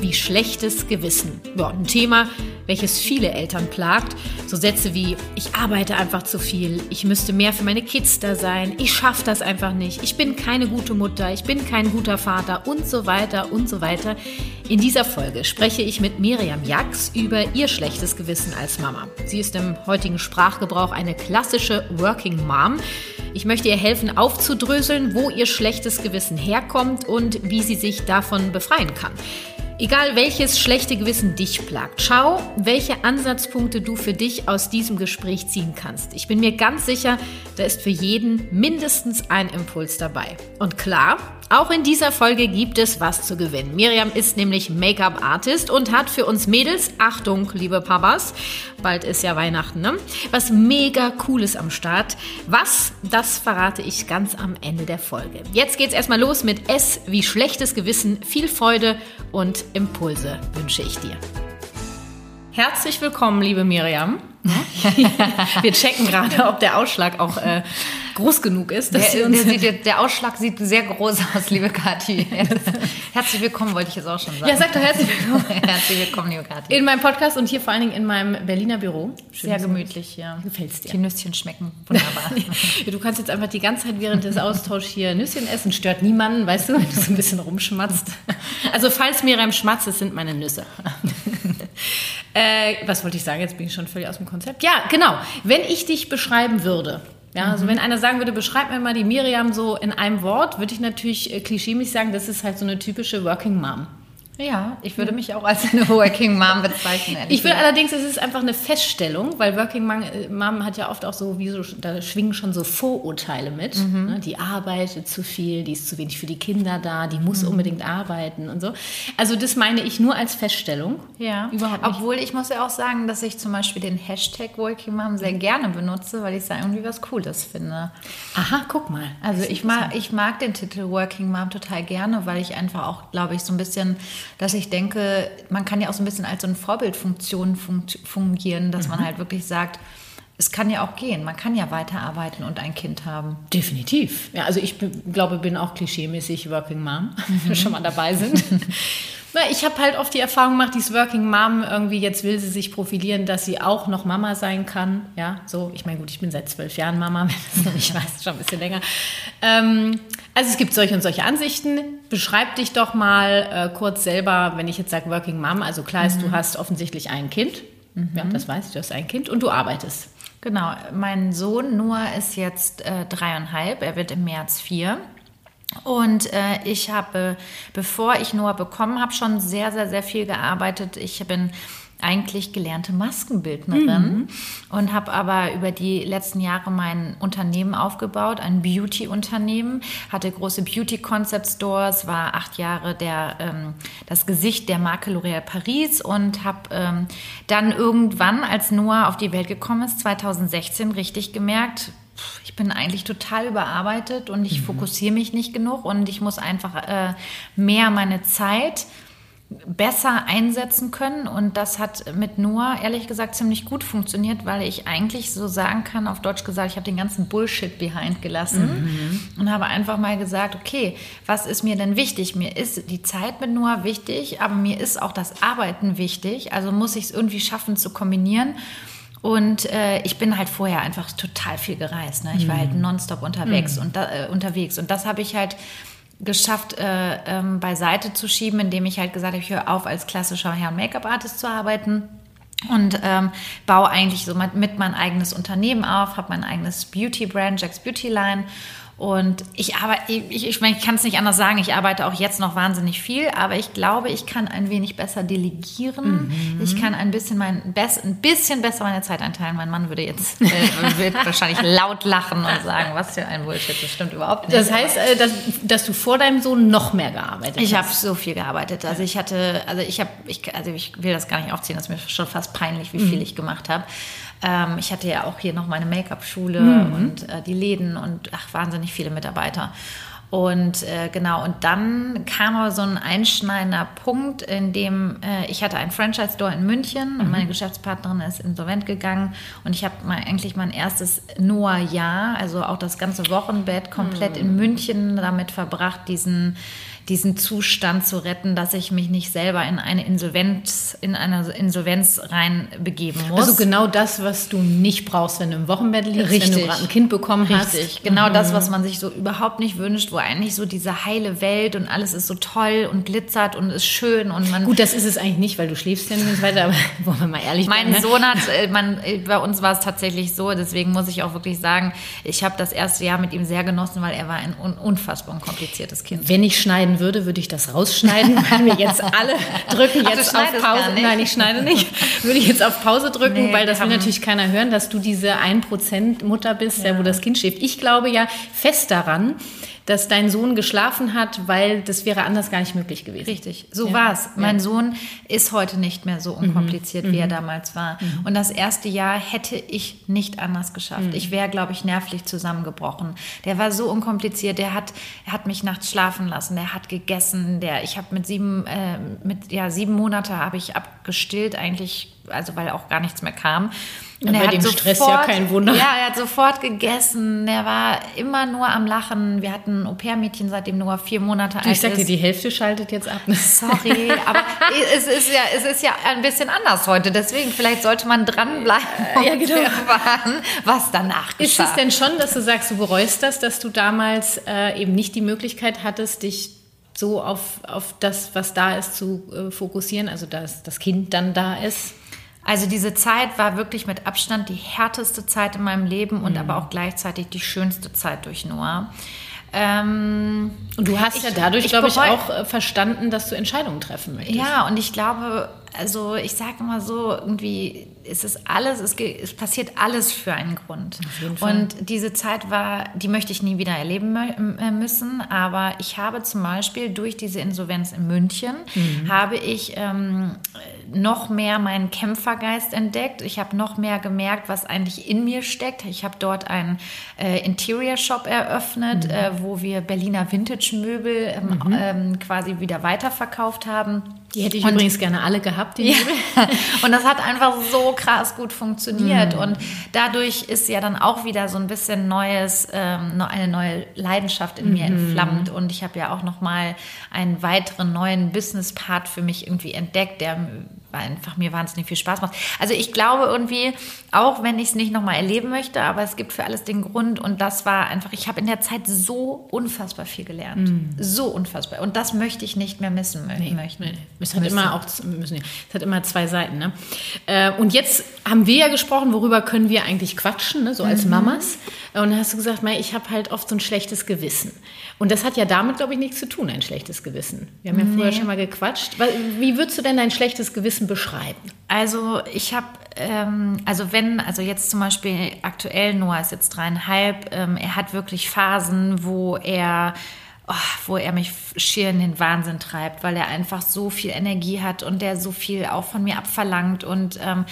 wie schlechtes Gewissen. Ja, ein Thema, welches viele Eltern plagt. So Sätze wie, ich arbeite einfach zu viel, ich müsste mehr für meine Kids da sein, ich schaffe das einfach nicht, ich bin keine gute Mutter, ich bin kein guter Vater und so weiter und so weiter. In dieser Folge spreche ich mit Miriam Jax über ihr schlechtes Gewissen als Mama. Sie ist im heutigen Sprachgebrauch eine klassische Working Mom. Ich möchte ihr helfen, aufzudröseln, wo ihr schlechtes Gewissen herkommt und wie sie sich davon befreien kann. Egal welches schlechte Gewissen dich plagt, schau, welche Ansatzpunkte du für dich aus diesem Gespräch ziehen kannst. Ich bin mir ganz sicher, da ist für jeden mindestens ein Impuls dabei. Und klar, auch in dieser Folge gibt es was zu gewinnen. Miriam ist nämlich Make-up-Artist und hat für uns Mädels, Achtung, liebe Papas, bald ist ja Weihnachten, ne? Was mega cooles am Start. Was, das verrate ich ganz am Ende der Folge. Jetzt geht's erstmal los mit S wie schlechtes Gewissen. Viel Freude und Impulse wünsche ich dir. Herzlich willkommen, liebe Miriam. Wir checken gerade, ob der Ausschlag auch äh, groß genug ist. Der, der, der, Ausschlag sieht sehr groß aus, liebe Kathi. Herzlich willkommen, wollte ich jetzt auch schon sagen. Ja, sag doch herzlich willkommen. herzlich willkommen, liebe Kathi. In meinem Podcast und hier vor allen Dingen in meinem Berliner Büro. Schön sehr gemütlich, ja. Gefällt es dir? Die Nüsschen schmecken wunderbar. du kannst jetzt einfach die ganze Zeit während des Austauschs hier Nüsschen essen. Stört niemanden, weißt du, wenn du so ein bisschen rumschmatzt. Also falls Miriam schmatzt, das sind meine Nüsse. Äh, was wollte ich sagen? Jetzt bin ich schon völlig aus dem Konzept. Ja, genau. Wenn ich dich beschreiben würde, ja, also mhm. wenn einer sagen würde, beschreib mir mal die Miriam so in einem Wort, würde ich natürlich äh, klischeemäßig sagen, das ist halt so eine typische Working Mom. Ja, ich würde mich auch als eine Working Mom bezeichnen. Ich würde allerdings, es ist einfach eine Feststellung, weil Working Mom, äh, Mom hat ja oft auch so, wie so, da schwingen schon so Vorurteile mit. Mhm. Ne? Die arbeitet zu viel, die ist zu wenig für die Kinder da, die muss mhm. unbedingt arbeiten und so. Also das meine ich nur als Feststellung. Ja, überhaupt nicht. Obwohl ich muss ja auch sagen, dass ich zum Beispiel den Hashtag Working Mom sehr gerne benutze, weil ich da irgendwie was Cooles finde. Aha, guck mal. Also ich mag, ich mag den Titel Working Mom total gerne, weil ich einfach auch, glaube ich, so ein bisschen dass ich denke, man kann ja auch so ein bisschen als so eine Vorbildfunktion fungieren, dass mhm. man halt wirklich sagt, es kann ja auch gehen. Man kann ja weiterarbeiten und ein Kind haben. Definitiv. Ja, also ich glaube, bin auch klischeemäßig Working Mom, wenn wir schon mal dabei sind. Na, ich habe halt oft die Erfahrung gemacht, dieses Working Mom irgendwie, jetzt will sie sich profilieren, dass sie auch noch Mama sein kann. Ja, so, ich meine, gut, ich bin seit zwölf Jahren Mama, wenn das noch nicht weiß, schon ein bisschen länger. Ähm, also es gibt solche und solche Ansichten. Beschreib dich doch mal äh, kurz selber, wenn ich jetzt sage Working Mom, also klar ist, mhm. du hast offensichtlich ein Kind. Mhm. Ja, das weiß ich, du hast ein Kind und du arbeitest. Genau, mein Sohn Noah ist jetzt äh, dreieinhalb, er wird im März vier. Und äh, ich habe, bevor ich Noah bekommen habe, schon sehr, sehr, sehr viel gearbeitet. Ich bin eigentlich gelernte Maskenbildnerin mhm. und habe aber über die letzten Jahre mein Unternehmen aufgebaut, ein Beauty-Unternehmen, hatte große Beauty-Concept-Stores, war acht Jahre der, ähm, das Gesicht der Marke L'Oréal Paris und habe ähm, dann irgendwann, als Noah auf die Welt gekommen ist, 2016 richtig gemerkt, ich bin eigentlich total überarbeitet und ich mhm. fokussiere mich nicht genug und ich muss einfach äh, mehr meine Zeit besser einsetzen können. Und das hat mit Noah ehrlich gesagt ziemlich gut funktioniert, weil ich eigentlich so sagen kann, auf Deutsch gesagt, ich habe den ganzen Bullshit behind gelassen mhm. und habe einfach mal gesagt, okay, was ist mir denn wichtig? Mir ist die Zeit mit Noah wichtig, aber mir ist auch das Arbeiten wichtig. Also muss ich es irgendwie schaffen zu kombinieren. Und äh, ich bin halt vorher einfach total viel gereist. Ne? Ich war halt mhm. nonstop unterwegs mm. und da, äh, unterwegs. Und das habe ich halt geschafft, äh, ähm, beiseite zu schieben, indem ich halt gesagt habe, ich höre auf, als klassischer Hair- und Make-up-Artist zu arbeiten und ähm, baue eigentlich so mit, mein eigenes Unternehmen auf, habe mein eigenes Beauty-Brand, Jack's Beauty Line Und ich arbeite, ich, ich, meine, ich kann es nicht anders sagen, ich arbeite auch jetzt noch wahnsinnig viel, aber ich glaube, ich kann ein wenig besser delegieren. Mhm. Ich kann ein bisschen mein Best, ein bisschen besser meine Zeit einteilen. Mein Mann würde jetzt äh, wird wahrscheinlich laut lachen und sagen, was für ein Bullshit, das stimmt überhaupt nicht. Das heißt, äh, dass, dass du vor deinem Sohn noch mehr gearbeitet hast. Ich habe so viel gearbeitet. Also ich hatte, also ich habe, ich, also ich will das gar nicht aufziehen, das ist mir schon fast peinlich, wie viel mhm. ich gemacht habe. Ähm, ich hatte ja auch hier noch meine Make-up-Schule mhm. und äh, die Läden und ach, wahnsinnig viele Mitarbeiter. Und äh, genau, und dann kam aber so ein einschneidender Punkt, in dem äh, ich hatte einen Franchise-Store in München mhm. und meine Geschäftspartnerin ist insolvent gegangen und ich habe mal eigentlich mein erstes Noah-Jahr, also auch das ganze Wochenbett komplett mhm. in München damit verbracht, diesen diesen Zustand zu retten, dass ich mich nicht selber in eine Insolvenz, in eine Insolvenz reinbegeben muss. Also genau das, was du nicht brauchst, wenn du im Wochenbett liegst, Richtig. wenn du gerade ein Kind bekommen Richtig. hast. Richtig, genau mhm. das, was man sich so überhaupt nicht wünscht, wo eigentlich so diese heile Welt und alles ist so toll und glitzert und ist schön und man. Gut, das ist es eigentlich nicht, weil du schläfst ja nicht weiter, aber wollen wir mal ehrlich Mein bleiben, ne? Sohn hat, äh, man, äh, bei uns war es tatsächlich so, deswegen muss ich auch wirklich sagen, ich habe das erste Jahr mit ihm sehr genossen, weil er war ein unfassbar unkompliziertes Kind. Wenn ich schneiden würde, würde ich das raus rausschneiden, weil wir jetzt alle drücken jetzt auf Pause. Nein, ich schneide nicht. Würde ich jetzt auf Pause drücken, nee, weil das will natürlich keiner hören, dass du diese 1% Mutter bist, ja. wo das Kind schläft. Ich glaube ja fest daran, dass dein Sohn geschlafen hat, weil das wäre anders gar nicht möglich gewesen. Richtig, so ja. war es. Mein ja. Sohn ist heute nicht mehr so unkompliziert, mhm. wie er mhm. damals war. Mhm. Und das erste Jahr hätte ich nicht anders geschafft. Mhm. Ich wäre, glaube ich, nervlich zusammengebrochen. Der war so unkompliziert. Der hat, er hat mich nachts schlafen lassen. Der hat gegessen. Der, ich habe mit sieben, äh, mit ja sieben Monate habe ich abgestillt eigentlich, also weil auch gar nichts mehr kam. Und bei dem sofort, Stress ja kein Wunder. Ja, er hat sofort gegessen. Er war immer nur am Lachen. Wir hatten ein Au-pair-Mädchen, seitdem Noah vier Monate alt ist. Ich sagte, die Hälfte schaltet jetzt ab. Sorry, aber es ist, ja, es ist ja ein bisschen anders heute. Deswegen, vielleicht sollte man dranbleiben und ja, genau. erfahren, was danach geschah. Ist es denn schon, dass du sagst, du bereust das, dass du damals äh, eben nicht die Möglichkeit hattest, dich so auf, auf das, was da ist, zu äh, fokussieren? Also, dass das Kind dann da ist? Also diese Zeit war wirklich mit Abstand die härteste Zeit in meinem Leben und mhm. aber auch gleichzeitig die schönste Zeit durch Noah. Ähm, und du hast ich, ja dadurch, glaube ich, auch äh, verstanden, dass du Entscheidungen treffen möchtest. Ja, und ich glaube, also ich sage immer so, irgendwie ist es alles, es, es, passiert alles für einen Grund. Und diese Zeit war, die möchte ich nie wieder erleben äh, müssen. Aber ich habe zum Beispiel durch diese Insolvenz in München, mhm. habe ich ähm, noch mehr meinen Kämpfergeist entdeckt. Ich habe noch mehr gemerkt, was eigentlich in mir steckt. Ich habe dort einen äh, Interior Shop eröffnet, mhm. äh, wo wir Berliner Vintage-Möbel ähm, mhm. ähm, quasi wieder weiterverkauft haben. Die hätte ich und, übrigens gerne alle gehabt, die ja. Und das hat einfach so krass gut funktioniert. Mhm. Und dadurch ist ja dann auch wieder so ein bisschen neues, ähm, eine neue Leidenschaft in mir mhm. entflammt. Und ich habe ja auch nochmal einen weiteren neuen Business-Part für mich irgendwie entdeckt, der einfach mir wahnsinnig viel Spaß macht. Also ich glaube irgendwie, auch wenn ich es nicht nochmal erleben möchte, aber es gibt für alles den Grund und das war einfach, ich habe in der Zeit so unfassbar viel gelernt. Mm. So unfassbar. Und das möchte ich nicht mehr missen nee, möchten. Nee. Es hat müssen. immer auch, müssen, es hat immer zwei Seiten. Ne? Äh, und jetzt haben wir ja gesprochen, worüber können wir eigentlich quatschen, ne? so als mhm. Mamas. Und dann hast du gesagt, ich habe halt oft so ein schlechtes Gewissen. Und das hat ja damit, glaube ich, nichts zu tun, ein schlechtes Gewissen. Wir haben ja nee. vorher schon mal gequatscht. Wie würdest du denn dein schlechtes Gewissen beschreiben? Also ich habe, ähm, also wenn, also jetzt zum Beispiel aktuell, Noah ist jetzt dreieinhalb, ähm, er hat wirklich Phasen, wo er oh, wo er mich schier in den Wahnsinn treibt, weil er einfach so viel Energie hat und der so viel auch von mir abverlangt. Und ähm,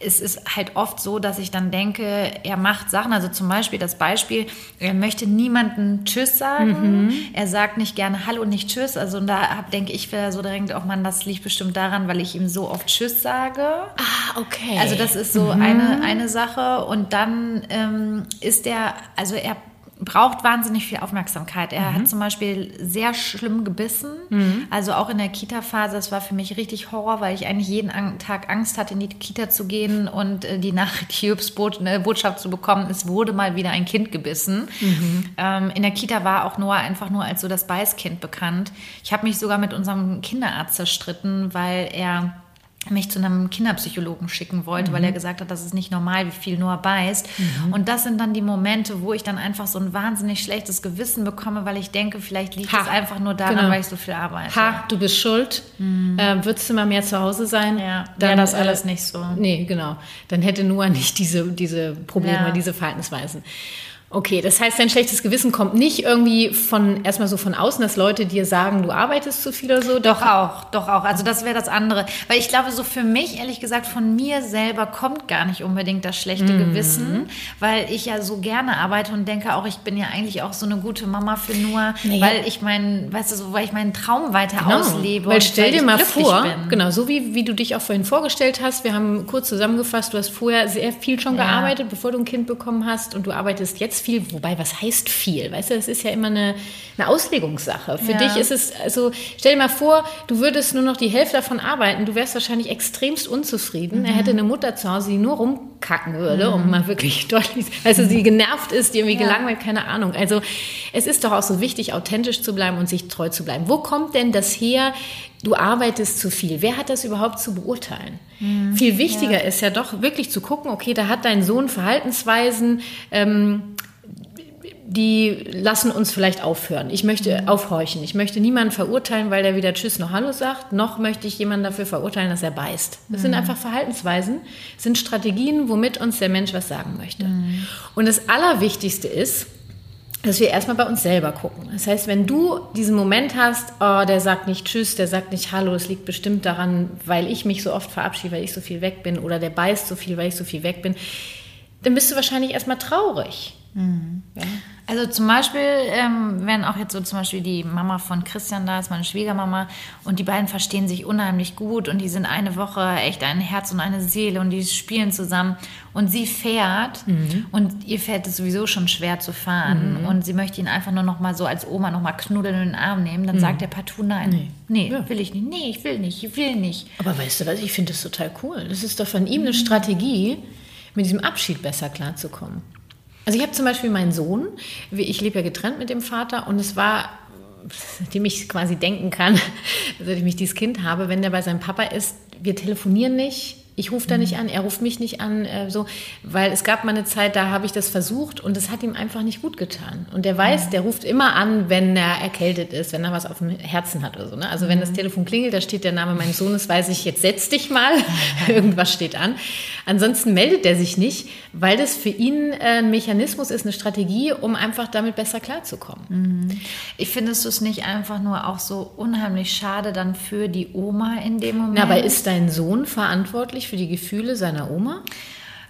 es ist halt oft so, dass ich dann denke, er macht Sachen, also zum Beispiel das Beispiel, er möchte niemanden Tschüss sagen. Mhm. Er sagt nicht gerne Hallo und nicht Tschüss. Also da denke ich wieder so direkt, oh Mann, das liegt bestimmt daran, weil ich ihm so oft Tschüss sage. Ah, okay. Also das ist so mhm. eine, eine Sache. Und dann ähm, ist er, also er braucht wahnsinnig viel Aufmerksamkeit. Er mhm. hat zum Beispiel sehr schlimm gebissen. Mhm. Also auch in der Kita-Phase, das war für mich richtig Horror, weil ich eigentlich jeden Tag Angst hatte, in die Kita zu gehen und äh, die Nachricht Hubs ne, Botschaft zu bekommen, es wurde mal wieder ein Kind gebissen. Mhm. Ähm, in der Kita war auch Noah einfach nur als so das Beißkind bekannt. Ich habe mich sogar mit unserem Kinderarzt zerstritten, weil er mich zu einem Kinderpsychologen schicken wollte, mhm. weil er gesagt hat, das ist nicht normal, wie viel Noah beißt. Mhm. Und das sind dann die Momente, wo ich dann einfach so ein wahnsinnig schlechtes Gewissen bekomme, weil ich denke, vielleicht liegt es einfach nur daran, genau. weil ich so viel arbeite. Ha, du bist schuld. Mhm. Äh, würdest du mal mehr zu Hause sein? Ja, dann das alles äh, nicht so. Nee, genau. Dann hätte Noah nicht diese, diese Probleme, ja. diese Verhaltensweisen. Okay, das heißt, dein schlechtes Gewissen kommt nicht irgendwie von erstmal so von außen, dass Leute dir sagen, du arbeitest zu viel oder so. Doch auch, doch auch. Also das wäre das andere. Weil ich glaube, so für mich, ehrlich gesagt, von mir selber kommt gar nicht unbedingt das schlechte mhm. Gewissen, weil ich ja so gerne arbeite und denke auch, ich bin ja eigentlich auch so eine gute Mama für nur, naja. weil ich meinen, weißt du, so, weil ich meinen Traum weiter genau. auslebe. Weil stell weil dir mal vor, bin. genau, so wie, wie du dich auch vorhin vorgestellt hast, wir haben kurz zusammengefasst, du hast vorher sehr viel schon ja. gearbeitet, bevor du ein Kind bekommen hast und du arbeitest jetzt viel, wobei was heißt viel? Weißt du, das ist ja immer eine, eine Auslegungssache. Für ja. dich ist es, also stell dir mal vor, du würdest nur noch die Hälfte davon arbeiten, du wärst wahrscheinlich extremst unzufrieden. Mhm. Er hätte eine Mutter zu Hause, die nur rumkacken würde, mhm. um mal wirklich deutlich, also sie genervt ist, die irgendwie ja. gelangweilt, keine Ahnung. Also es ist doch auch so wichtig, authentisch zu bleiben und sich treu zu bleiben. Wo kommt denn das her? du arbeitest zu viel. Wer hat das überhaupt zu beurteilen? Mhm, Viel wichtiger ja. ist ja doch wirklich zu gucken, okay, da hat dein Sohn Verhaltensweisen, ähm, die lassen uns vielleicht aufhören. Ich möchte mhm. aufhorchen. Ich möchte niemanden verurteilen, weil der weder Tschüss noch Hallo sagt, noch möchte ich jemanden dafür verurteilen, dass er beißt. Das mhm. sind einfach Verhaltensweisen, sind Strategien, womit uns der Mensch was sagen möchte. Mhm. Und das Allerwichtigste ist, dass wir erstmal bei uns selber gucken. Das heißt, wenn du diesen Moment hast, oh, der sagt nicht Tschüss, der sagt nicht Hallo, es liegt bestimmt daran, weil ich mich so oft verabschiede, weil ich so viel weg bin, oder der beißt so viel, weil ich so viel weg bin, dann bist du wahrscheinlich erstmal traurig. Mhm. Ja. Also zum Beispiel, ähm, wenn auch jetzt so zum Beispiel die Mama von Christian da ist, meine Schwiegermama, und die beiden verstehen sich unheimlich gut und die sind eine Woche echt ein Herz und eine Seele und die spielen zusammen und sie fährt mhm. und ihr fällt es sowieso schon schwer zu fahren mhm. und sie möchte ihn einfach nur noch mal so als Oma noch mal knuddeln in den Arm nehmen, dann mhm. sagt der partout nein. Nee, nee ja. will ich nicht. Nee, ich will nicht, ich will nicht. Aber weißt du was, ich finde das total cool. Das ist doch von ihm eine Strategie, mit diesem Abschied besser klarzukommen. Also ich habe zum Beispiel meinen Sohn, ich lebe ja getrennt mit dem Vater und es war, seitdem ich quasi denken kann, seitdem ich dieses Kind habe, wenn der bei seinem Papa ist, wir telefonieren nicht, ich rufe da nicht mhm. an, er ruft mich nicht an, äh, so, weil es gab mal eine Zeit, da habe ich das versucht und es hat ihm einfach nicht gut getan. Und der weiß, der ruft immer an, wenn er erkältet ist, wenn er was auf dem Herzen hat oder so. Ne? Also wenn das mhm. Telefon klingelt, da steht der Name meines Sohnes, weiß ich, jetzt setz dich mal, irgendwas steht an. Ansonsten meldet er sich nicht, weil das für ihn äh, ein Mechanismus ist, eine Strategie, um einfach damit besser klarzukommen. Mhm. Ich finde es nicht einfach nur auch so unheimlich schade dann für die Oma in dem Moment. Na, aber ist dein Sohn verantwortlich für die Gefühle seiner Oma?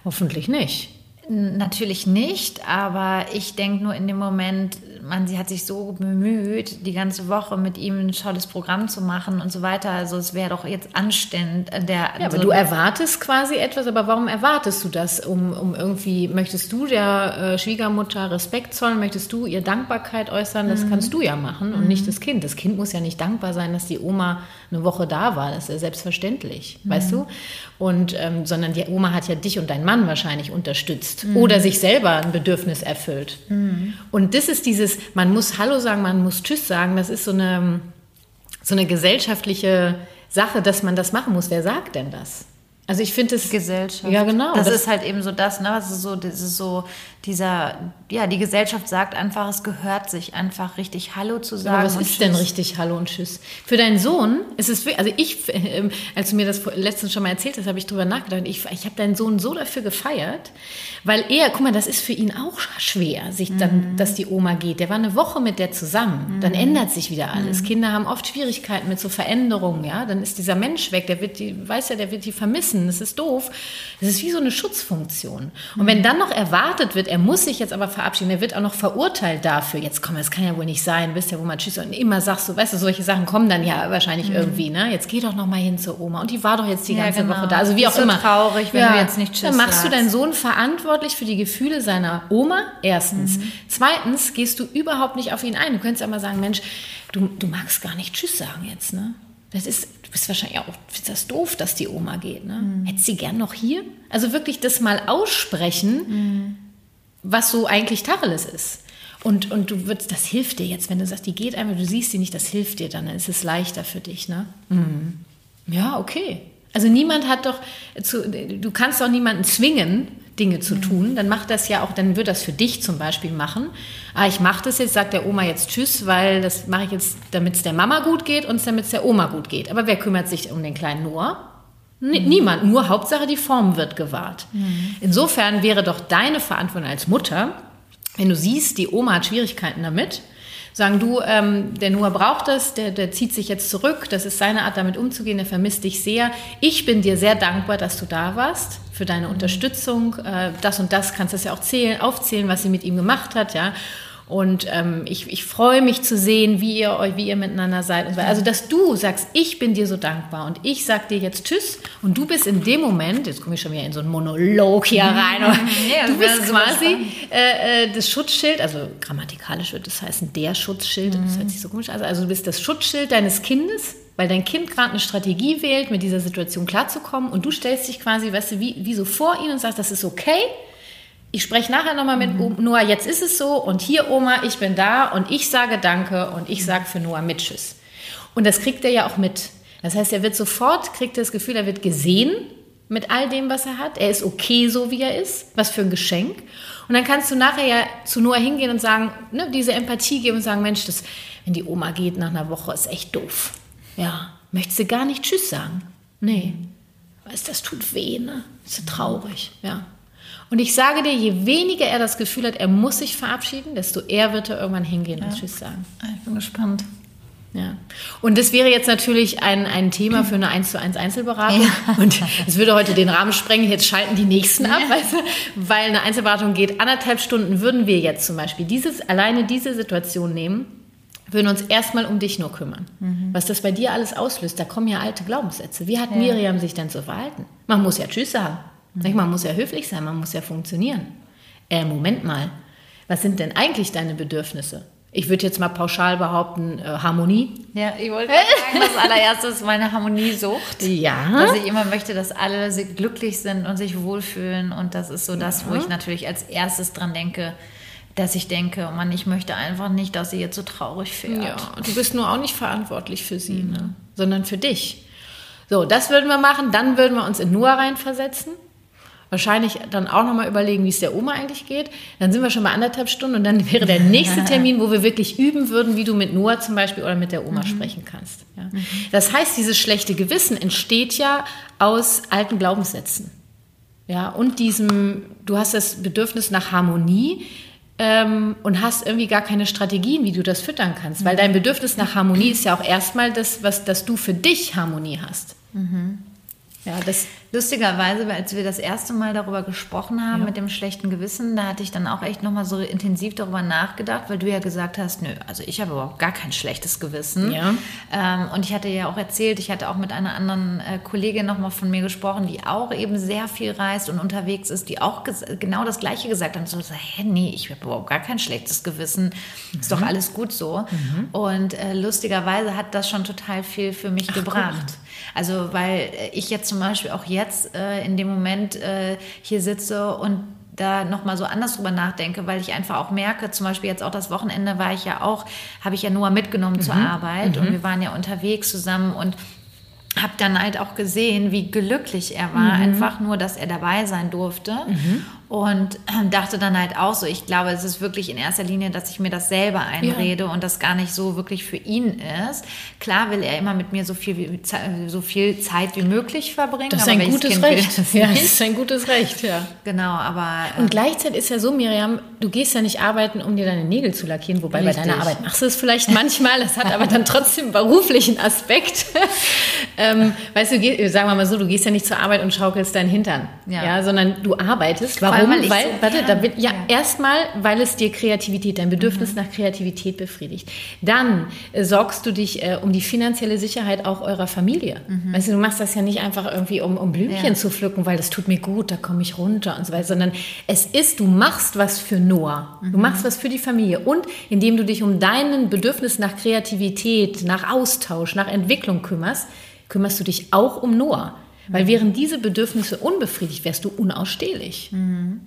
Hoffentlich nicht. Natürlich nicht, aber ich denke nur in dem Moment, man, sie hat sich so bemüht, die ganze Woche mit ihm ein tolles Programm zu machen und so weiter. Also es wäre doch jetzt anständig. Äh, der, ja, aber so du erwartest quasi etwas, aber warum erwartest du das? Um, um irgendwie, möchtest du der äh, Schwiegermutter Respekt zollen? Möchtest du ihr Dankbarkeit äußern? Das mhm. kannst du ja machen und mhm. nicht das Kind. Das Kind muss ja nicht dankbar sein, dass die Oma eine Woche da war. Das ist ja selbstverständlich, mhm. weißt du? Und, ähm, sondern die Oma hat ja dich und deinen Mann wahrscheinlich unterstützt mhm. oder sich selber ein Bedürfnis erfüllt. Mhm. Und das ist dieses, man muss Hallo sagen, man muss Tschüss sagen, das ist so eine, so eine gesellschaftliche Sache, dass man das machen muss. Wer sagt denn das? Also ich finde es Gesellschaft. Ja, genau. Das, das, ist halt eben so das, ne? Das ist so, das ist so dieser, ja, die Gesellschaft sagt einfach, es gehört sich einfach richtig Hallo zu sagen. Aber was ist Tschüss. denn richtig Hallo und Tschüss? Für deinen Sohn ist es, also ich, äh, als du mir das letztens schon mal erzählt hast, habe ich drüber nachgedacht. Ich, ich habe deinen Sohn so dafür gefeiert, weil er, guck mal, das ist für ihn auch schwer, sich dann, mhm. dass die Oma geht. Der war eine Woche mit der zusammen. Mhm. Dann ändert sich wieder alles. Mhm. Kinder haben oft Schwierigkeiten mit so Veränderungen, ja. Dann ist dieser Mensch weg, der wird die, weiß ja, der wird die vermissen. Das ist doof. Das ist wie so eine Schutzfunktion. Und wenn dann noch erwartet wird, er muss sich jetzt aber verabschieden, er wird auch noch verurteilt dafür. Jetzt komm, das kann ja wohl nicht sein, du bist ja wo man tschüss und immer sagst du, weißt du, solche Sachen kommen dann ja wahrscheinlich mhm. irgendwie, ne? Jetzt geh doch noch mal hin zur Oma und die war doch jetzt die ganze ja, genau. Woche da, also wie auch so immer. traurig, wenn ja. du jetzt nicht tschüss Dann machst du deinen Sohn verantwortlich für die Gefühle seiner Oma, erstens. Mhm. Zweitens gehst du überhaupt nicht auf ihn ein. Du könntest ja mal sagen, Mensch, du, du magst gar nicht tschüss sagen jetzt, ne? Das ist, du bist wahrscheinlich auch, ist das doof, dass die Oma geht, ne? Mhm. Hättest sie gern noch hier? Also wirklich das mal aussprechen, mhm was so eigentlich Tacheles ist. Und, und du würdest, das hilft dir jetzt, wenn du sagst, die geht einfach, du siehst sie nicht, das hilft dir dann, dann ist es leichter für dich, ne? Mhm. Ja, okay. Also niemand hat doch, zu, du kannst doch niemanden zwingen, Dinge zu tun, dann macht das ja auch, dann wird das für dich zum Beispiel machen. Ah, ich mache das jetzt, sagt der Oma jetzt Tschüss, weil das mache ich jetzt, damit es der Mama gut geht und damit es der Oma gut geht. Aber wer kümmert sich um den kleinen Noah? Mhm. Niemand, nur Hauptsache die Form wird gewahrt. Mhm. Insofern wäre doch deine Verantwortung als Mutter, wenn du siehst, die Oma hat Schwierigkeiten damit, sagen du, ähm, der Noah braucht das, der, der zieht sich jetzt zurück, das ist seine Art, damit umzugehen, der vermisst dich sehr. Ich bin dir sehr dankbar, dass du da warst, für deine mhm. Unterstützung. Äh, das und das kannst du ja auch zählen, aufzählen, was sie mit ihm gemacht hat, ja. Und ähm, ich, ich freue mich zu sehen, wie ihr euch, wie ihr miteinander seid. Und so. Also, dass du sagst, ich bin dir so dankbar und ich sag dir jetzt Tschüss und du bist in dem Moment, jetzt komme ich schon wieder in so einen Monolog hier rein, ja, du bist quasi äh, äh, das Schutzschild, also grammatikalisch wird das heißen der Schutzschild, mhm. das hört sich so komisch an. Also, du bist das Schutzschild deines Kindes, weil dein Kind gerade eine Strategie wählt, mit dieser Situation klarzukommen und du stellst dich quasi, weißt du, wie, wie so vor ihn und sagst, das ist okay ich spreche nachher nochmal mit mhm. Noah, jetzt ist es so und hier Oma, ich bin da und ich sage Danke und ich sage für Noah mit Tschüss. Und das kriegt er ja auch mit. Das heißt, er wird sofort, kriegt das Gefühl, er wird gesehen mit all dem, was er hat. Er ist okay, so wie er ist. Was für ein Geschenk. Und dann kannst du nachher ja zu Noah hingehen und sagen, ne, diese Empathie geben und sagen, Mensch, das, wenn die Oma geht nach einer Woche, ist echt doof. Ja, möchtest du gar nicht Tschüss sagen? Nee. Weißt, das tut weh, ne? Ist ja traurig, ja. Und ich sage dir, je weniger er das Gefühl hat, er muss sich verabschieden, desto eher wird er irgendwann hingehen ja. und Tschüss sagen. Ah, ich bin gespannt. Ja. Und das wäre jetzt natürlich ein, ein Thema für eine 1 zu 1 Einzelberatung. Ja. Und es würde heute den Rahmen sprengen. Jetzt schalten die nächsten ab, ja. weißt du? weil eine Einzelberatung geht anderthalb Stunden. Würden wir jetzt zum Beispiel dieses, alleine diese Situation nehmen, würden uns erstmal um dich nur kümmern. Mhm. Was das bei dir alles auslöst, da kommen ja alte Glaubenssätze. Wie hat ja. Miriam sich denn zu verhalten? Man muss ja Tschüss sagen. Mhm. Man muss ja höflich sein, man muss ja funktionieren. Äh, Moment mal, was sind denn eigentlich deine Bedürfnisse? Ich würde jetzt mal pauschal behaupten, äh, Harmonie. Ja, ich wollte sagen, das allererste ist meine Harmoniesucht. Ja. Dass ich immer möchte, dass alle glücklich sind und sich wohlfühlen. Und das ist so das, ja. wo ich natürlich als erstes dran denke, dass ich denke, oh Mann, ich möchte einfach nicht, dass sie jetzt so traurig fährt. Ja, du bist nur auch nicht verantwortlich für sie, mhm. ne? sondern für dich. So, das würden wir machen. Dann würden wir uns in Noah reinversetzen wahrscheinlich dann auch nochmal überlegen, wie es der Oma eigentlich geht. Dann sind wir schon bei anderthalb Stunden und dann wäre der nächste Termin, wo wir wirklich üben würden, wie du mit Noah zum Beispiel oder mit der Oma mhm. sprechen kannst. Ja. Mhm. Das heißt, dieses schlechte Gewissen entsteht ja aus alten Glaubenssätzen. Ja, und diesem, du hast das Bedürfnis nach Harmonie ähm, und hast irgendwie gar keine Strategien, wie du das füttern kannst. Weil mhm. dein Bedürfnis nach Harmonie ist ja auch erstmal das, was, dass du für dich Harmonie hast. Mhm. Ja, das lustigerweise, als wir das erste Mal darüber gesprochen haben ja. mit dem schlechten Gewissen, da hatte ich dann auch echt nochmal so intensiv darüber nachgedacht, weil du ja gesagt hast, nö, also ich habe überhaupt gar kein schlechtes Gewissen. Ja. Ähm, und ich hatte ja auch erzählt, ich hatte auch mit einer anderen äh, Kollegin nochmal von mir gesprochen, die auch eben sehr viel reist und unterwegs ist, die auch genau das Gleiche gesagt haben. So, so hä, nee, ich habe überhaupt gar kein schlechtes Gewissen. Mhm. Ist doch mhm. alles gut so. Mhm. Und äh, lustigerweise hat das schon total viel für mich Ach, gebracht. Cool. Also, weil ich jetzt zum Beispiel auch jetzt äh, in dem Moment äh, hier sitze und da nochmal so anders drüber nachdenke, weil ich einfach auch merke, zum Beispiel jetzt auch das Wochenende war ich ja auch, habe ich ja Noah mitgenommen mhm. zur Arbeit mhm. und wir waren ja unterwegs zusammen und habe dann halt auch gesehen, wie glücklich er war, mhm. einfach nur, dass er dabei sein durfte. Mhm. Und ähm, dachte dann halt auch so, ich glaube, es ist wirklich in erster Linie, dass ich mir das selber einrede ja. und das gar nicht so wirklich für ihn ist. Klar will er immer mit mir so viel, wie, so viel Zeit wie möglich verbringen. Das ist ein gutes kind Recht. Das, ja, das ist ein gutes Recht, ja. Genau, aber... Und ähm, gleichzeitig ist ja so, Miriam, du gehst ja nicht arbeiten, um dir deine Nägel zu lackieren, wobei Richtig. bei deiner Arbeit machst du es vielleicht manchmal, das hat aber dann trotzdem einen beruflichen Aspekt. ähm, weißt du, sagen wir mal so, du gehst ja nicht zur Arbeit und schaukelst deinen Hintern, ja. ja sondern du arbeitest. Warum? Warum? Weil, so warte, da wird, ja, ja. erstmal, weil es dir Kreativität, dein Bedürfnis mhm. nach Kreativität befriedigt. Dann äh, sorgst du dich äh, um die finanzielle Sicherheit auch eurer Familie. Mhm. Weißt du, du machst das ja nicht einfach irgendwie, um, um Blümchen ja. zu pflücken, weil das tut mir gut, da komme ich runter und so weiter, sondern es ist, du machst was für Noah. Mhm. Du machst was für die Familie. Und indem du dich um deinen Bedürfnis nach Kreativität, nach Austausch, nach Entwicklung kümmerst, kümmerst du dich auch um Noah. Weil wären diese Bedürfnisse unbefriedigt, wärst du unausstehlich. Mhm.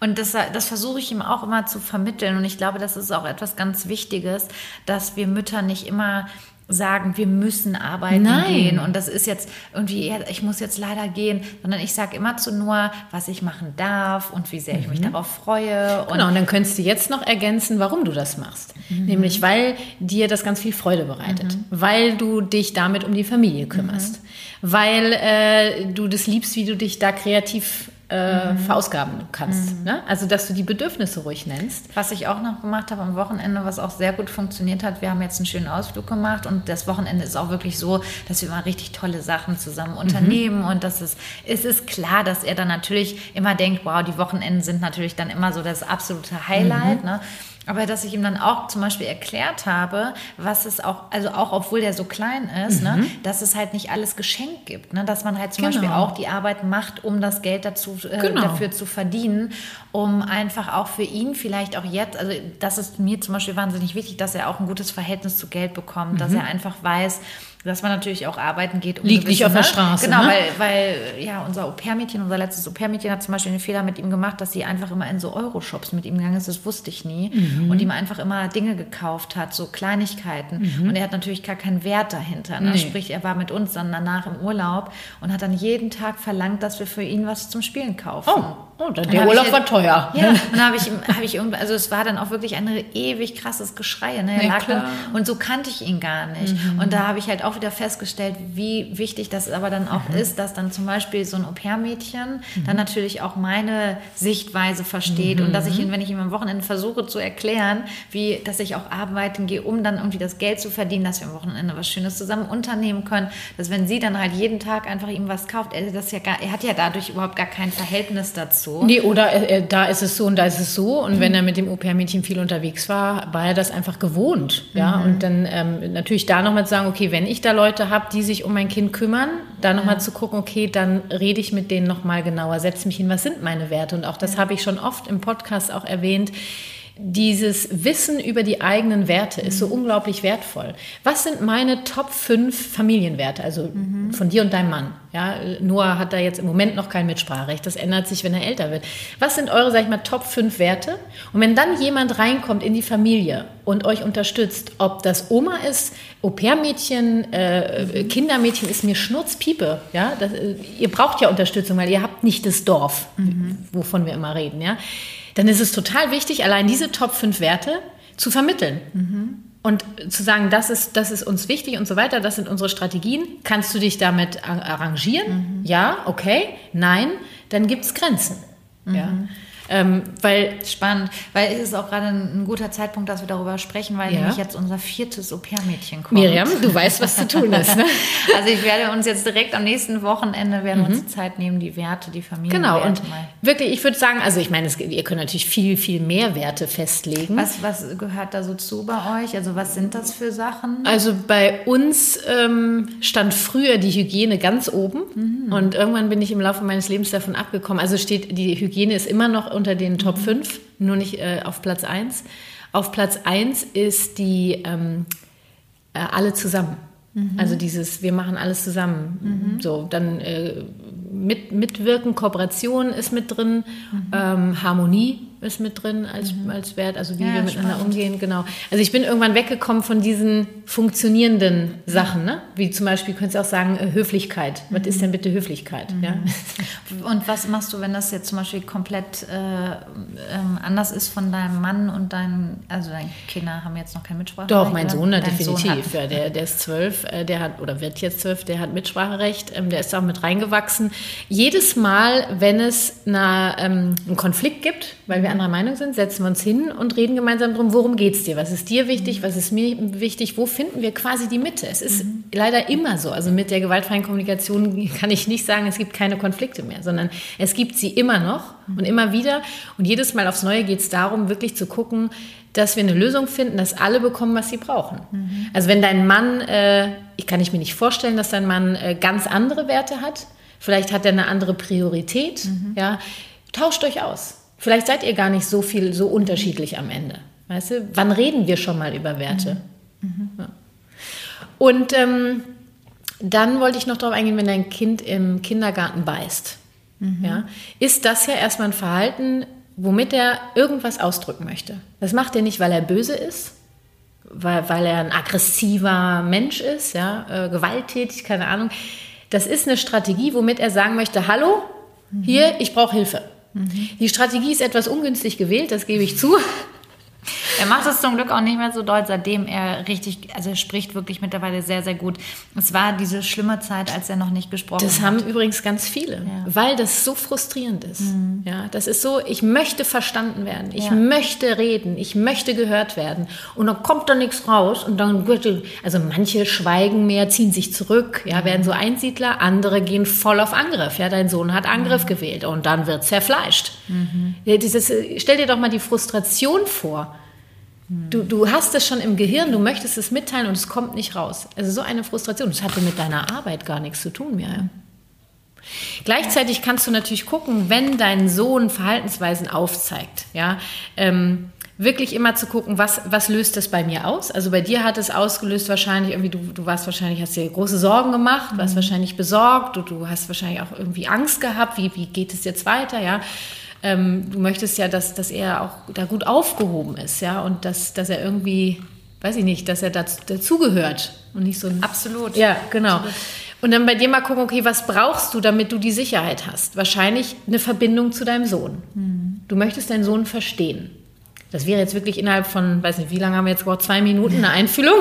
Und das, das versuche ich ihm auch immer zu vermitteln. Und ich glaube, das ist auch etwas ganz Wichtiges, dass wir Mütter nicht immer sagen, wir müssen arbeiten Nein. gehen und das ist jetzt irgendwie, ich muss jetzt leider gehen, sondern ich sage immer zu nur, was ich machen darf und wie sehr ich mich mhm. darauf freue. Und genau, und dann könntest du jetzt noch ergänzen, warum du das machst. Mhm. Nämlich, weil dir das ganz viel Freude bereitet, mhm. weil du dich damit um die Familie kümmerst, mhm. weil äh, du das liebst, wie du dich da kreativ äh, mhm. verausgaben kannst. Mhm. Ne? Also, dass du die Bedürfnisse ruhig nennst. Was ich auch noch gemacht habe am Wochenende, was auch sehr gut funktioniert hat, wir haben jetzt einen schönen Ausflug gemacht und das Wochenende ist auch wirklich so, dass wir mal richtig tolle Sachen zusammen unternehmen mhm. und das ist, es ist klar, dass er dann natürlich immer denkt, wow, die Wochenenden sind natürlich dann immer so das absolute Highlight. Mhm. Ne? Aber dass ich ihm dann auch zum Beispiel erklärt habe, was es auch, also auch obwohl der so klein ist, ne, mhm. ne, dass es halt nicht alles geschenkt gibt. Ne, dass man halt zum genau. Beispiel auch die Arbeit macht, um das Geld dazu, äh, genau. dafür zu verdienen, um einfach auch für ihn vielleicht auch jetzt, also das ist mir zum Beispiel wahnsinnig wichtig, dass er auch ein gutes Verhältnis zu Geld bekommt, mhm. dass er einfach weiß, dass man natürlich auch arbeiten geht. Um Liegt nicht auf der Straße. Genau, ne? weil, weil ja, unser Au-pair-Mädchen, unser letztes Au-pair-Mädchen hat zum Beispiel einen Fehler mit ihm gemacht, dass sie einfach immer in so Euro-Shops mit ihm gegangen ist, das wusste ich nie. Mhm. Und ihm einfach immer Dinge gekauft hat, so Kleinigkeiten. Mhm. Und er hat natürlich gar keinen Wert dahinter. Ne? Nee. Sprich, er war mit uns dann danach im Urlaub und hat dann jeden Tag verlangt, dass wir für ihn was zum Spielen kaufen. Oh. Oh, der, der Urlaub halt, war teuer. Ja, und dann habe ich, hab ich irgendwie, also es war dann auch wirklich ein ewig krasses Geschrei. Ne? Ja, dann, und so kannte ich ihn gar nicht. Mhm. Und da habe ich halt auch wieder festgestellt, wie wichtig das aber dann auch mhm. ist, dass dann zum Beispiel so ein Au-pair-Mädchen mhm. dann natürlich auch meine Sichtweise versteht und dass ich ihn, wenn ich ihm am Wochenende versuche zu erklären, wie, dass ich auch arbeiten gehe, um dann irgendwie das Geld zu verdienen, dass wir am Wochenende was Schönes zusammen unternehmen können, dass wenn sie dann halt jeden Tag einfach ihm was kauft, er, das ja gar, er hat ja dadurch überhaupt gar kein Verhältnis dazu so. Nee, oder äh, da ist es so und da ist es so. Und mhm. wenn er mit dem Au-pair-Mädchen viel unterwegs war, war er das einfach gewohnt. Ja, mhm. und dann ähm, natürlich da nochmal zu sagen, okay, wenn ich da Leute habe, die sich um mein Kind kümmern, da nochmal ja. zu gucken, okay, dann rede ich mit denen nochmal genauer, setze mich hin, was sind meine Werte? Und auch das ja. habe ich schon oft im Podcast auch erwähnt dieses Wissen über die eigenen Werte ist so mhm. unglaublich wertvoll. Was sind meine Top 5 Familienwerte, also mhm. von dir und deinem Mann? Ja, Noah hat da jetzt im Moment noch kein Mitspracherecht, das ändert sich, wenn er älter wird. Was sind eure, sag ich mal, Top 5 Werte? Und wenn dann jemand reinkommt in die Familie und euch unterstützt, ob das Oma ist, Au-pair-Mädchen, äh, mhm. Kindermädchen, ist mir Schnurzpiepe. Ja? Das, äh, ihr braucht ja Unterstützung, weil ihr habt nicht das Dorf, mhm. wovon wir immer reden. Ja? Dann ist es total wichtig, allein diese Top 5 Werte zu vermitteln. Mhm. Und zu sagen, das ist, das ist uns wichtig und so weiter, das sind unsere Strategien. Kannst du dich damit arrangieren? Mhm. Ja, okay. Nein, dann gibt es Grenzen. Mhm. Ja. Ähm, weil Spannend, weil es ist auch gerade ein, guter Zeitpunkt, dass wir darüber sprechen, weil ja. nämlich jetzt unser viertes Au-pair-Mädchen kommt. Miriam, du weißt, was zu tun ist. Ne? also ich werde uns jetzt direkt am nächsten Wochenende werden mhm. uns Zeit nehmen, die Werte, die Familie. Genau, und mal. wirklich, ich würde sagen, also ich meine, es, ihr könnt natürlich viel, viel mehr Werte festlegen. Was, was gehört da so zu bei euch? Also was sind das für Sachen? Also bei uns ähm, stand früher die Hygiene ganz oben mhm. und irgendwann bin ich im Laufe meines Lebens davon abgekommen. Also steht, die Hygiene ist immer noch unter den Top 5, mhm. nur nicht äh, auf Platz 1. Auf Platz 1 ist die ähm, äh, alle zusammen. Mhm. Also dieses, wir machen alles zusammen. Mhm. So, dann äh, mit, mitwirken, Kooperation ist mit drin, mhm. ähm, Harmonie ist mit drin als, mhm. als Wert, also wie ja, wir miteinander spannend. umgehen, genau. Also ich bin irgendwann weggekommen von diesen funktionierenden Sachen, ne? wie zum Beispiel, könntest du auch sagen, äh, Höflichkeit. Mhm. Was ist denn bitte Höflichkeit? Mhm. Ja? Und was machst du, wenn das jetzt zum Beispiel komplett äh, ähm, anders ist von deinem Mann und deinen, also deine Kinder haben jetzt noch kein Mitspracherecht? Doch, mein Sohn hat definitiv, Sohn hat, ja, der, der ist zwölf, äh, der hat, oder wird jetzt zwölf, der hat Mitspracherecht, ähm, der ist auch mit reingewachsen. Jedes Mal, wenn es eine, ähm, einen Konflikt gibt, weil wir anderer Meinung sind, setzen wir uns hin und reden gemeinsam darum, worum geht es dir? Was ist dir wichtig? Was ist mir wichtig? Wo finden wir quasi die Mitte? Es ist mhm. leider immer so. Also mit der gewaltfreien Kommunikation kann ich nicht sagen, es gibt keine Konflikte mehr, sondern es gibt sie immer noch mhm. und immer wieder. Und jedes Mal aufs Neue geht es darum, wirklich zu gucken, dass wir eine Lösung finden, dass alle bekommen, was sie brauchen. Mhm. Also wenn dein Mann, äh, ich kann ich mir nicht vorstellen, dass dein Mann äh, ganz andere Werte hat. Vielleicht hat er eine andere Priorität. Mhm. Ja, tauscht euch aus. Vielleicht seid ihr gar nicht so viel, so unterschiedlich am Ende. Weißt du, wann reden wir schon mal über Werte? Mhm. Mhm. Ja. Und ähm, dann wollte ich noch darauf eingehen, wenn dein Kind im Kindergarten beißt. Mhm. Ja, ist das ja erstmal ein Verhalten, womit er irgendwas ausdrücken möchte. Das macht er nicht, weil er böse ist, weil, weil er ein aggressiver Mensch ist, ja, äh, gewalttätig, keine Ahnung. Das ist eine Strategie, womit er sagen möchte, hallo, hier, ich brauche Hilfe. Mhm. Die Strategie ist etwas ungünstig gewählt, das gebe ich zu. Er macht es zum Glück auch nicht mehr so doll, seitdem er richtig, also er spricht wirklich mittlerweile sehr, sehr gut. Es war diese schlimme Zeit, als er noch nicht gesprochen das hat. Das haben übrigens ganz viele, ja. weil das so frustrierend ist. Mhm. Ja, das ist so, ich möchte verstanden werden, ich ja. möchte reden, ich möchte gehört werden und dann kommt da nichts raus und dann, also manche schweigen mehr, ziehen sich zurück, ja, mhm. werden so Einsiedler, andere gehen voll auf Angriff. Ja, dein Sohn hat Angriff mhm. gewählt und dann wird zerfleischt. Mhm. Dieses, stell dir doch mal die Frustration vor. Du, du hast es schon im Gehirn, du möchtest es mitteilen und es kommt nicht raus. Also so eine Frustration. Das hatte mit deiner Arbeit gar nichts zu tun mehr. Ja. Gleichzeitig kannst du natürlich gucken, wenn dein Sohn Verhaltensweisen aufzeigt, ja, ähm, wirklich immer zu gucken, was, was löst das bei mir aus? Also bei dir hat es ausgelöst wahrscheinlich irgendwie, du, du warst wahrscheinlich, hast dir große Sorgen gemacht, warst mhm. wahrscheinlich besorgt, du, du hast wahrscheinlich auch irgendwie Angst gehabt, wie, wie geht es jetzt weiter, ja ähm, du möchtest ja, dass, dass er auch da gut aufgehoben ist, ja, und dass, dass er irgendwie, weiß ich nicht, dass er dazu, dazugehört und nicht so ein. Absolut. Ja, genau. Absolut. Und dann bei dir mal gucken, okay, was brauchst du, damit du die Sicherheit hast? Wahrscheinlich eine Verbindung zu deinem Sohn. Mhm. Du möchtest deinen Sohn verstehen. Das wäre jetzt wirklich innerhalb von, weiß nicht, wie lange haben wir jetzt gebraucht? Zwei Minuten eine Einfühlung?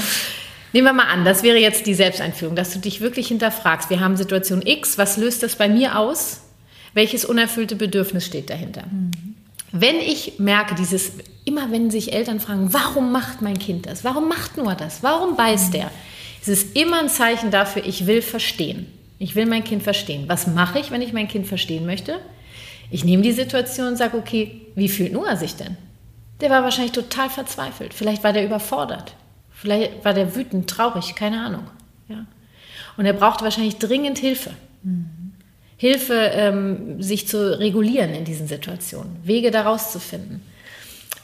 Nehmen wir mal an, das wäre jetzt die Selbsteinführung, dass du dich wirklich hinterfragst. Wir haben Situation X, was löst das bei mir aus? Welches unerfüllte Bedürfnis steht dahinter. Mhm. Wenn ich merke, dieses, immer wenn sich Eltern fragen, warum macht mein Kind das? Warum macht nur das? Warum beißt mhm. der? Es ist immer ein Zeichen dafür, ich will verstehen. Ich will mein Kind verstehen. Was mache ich, wenn ich mein Kind verstehen möchte? Ich nehme die Situation und sage, okay, wie fühlt Noah sich denn? Der war wahrscheinlich total verzweifelt. Vielleicht war der überfordert. Vielleicht war der wütend, traurig, keine Ahnung. Ja. Und er brauchte wahrscheinlich dringend Hilfe. Mhm. Hilfe, ähm, sich zu regulieren in diesen Situationen, Wege daraus zu finden.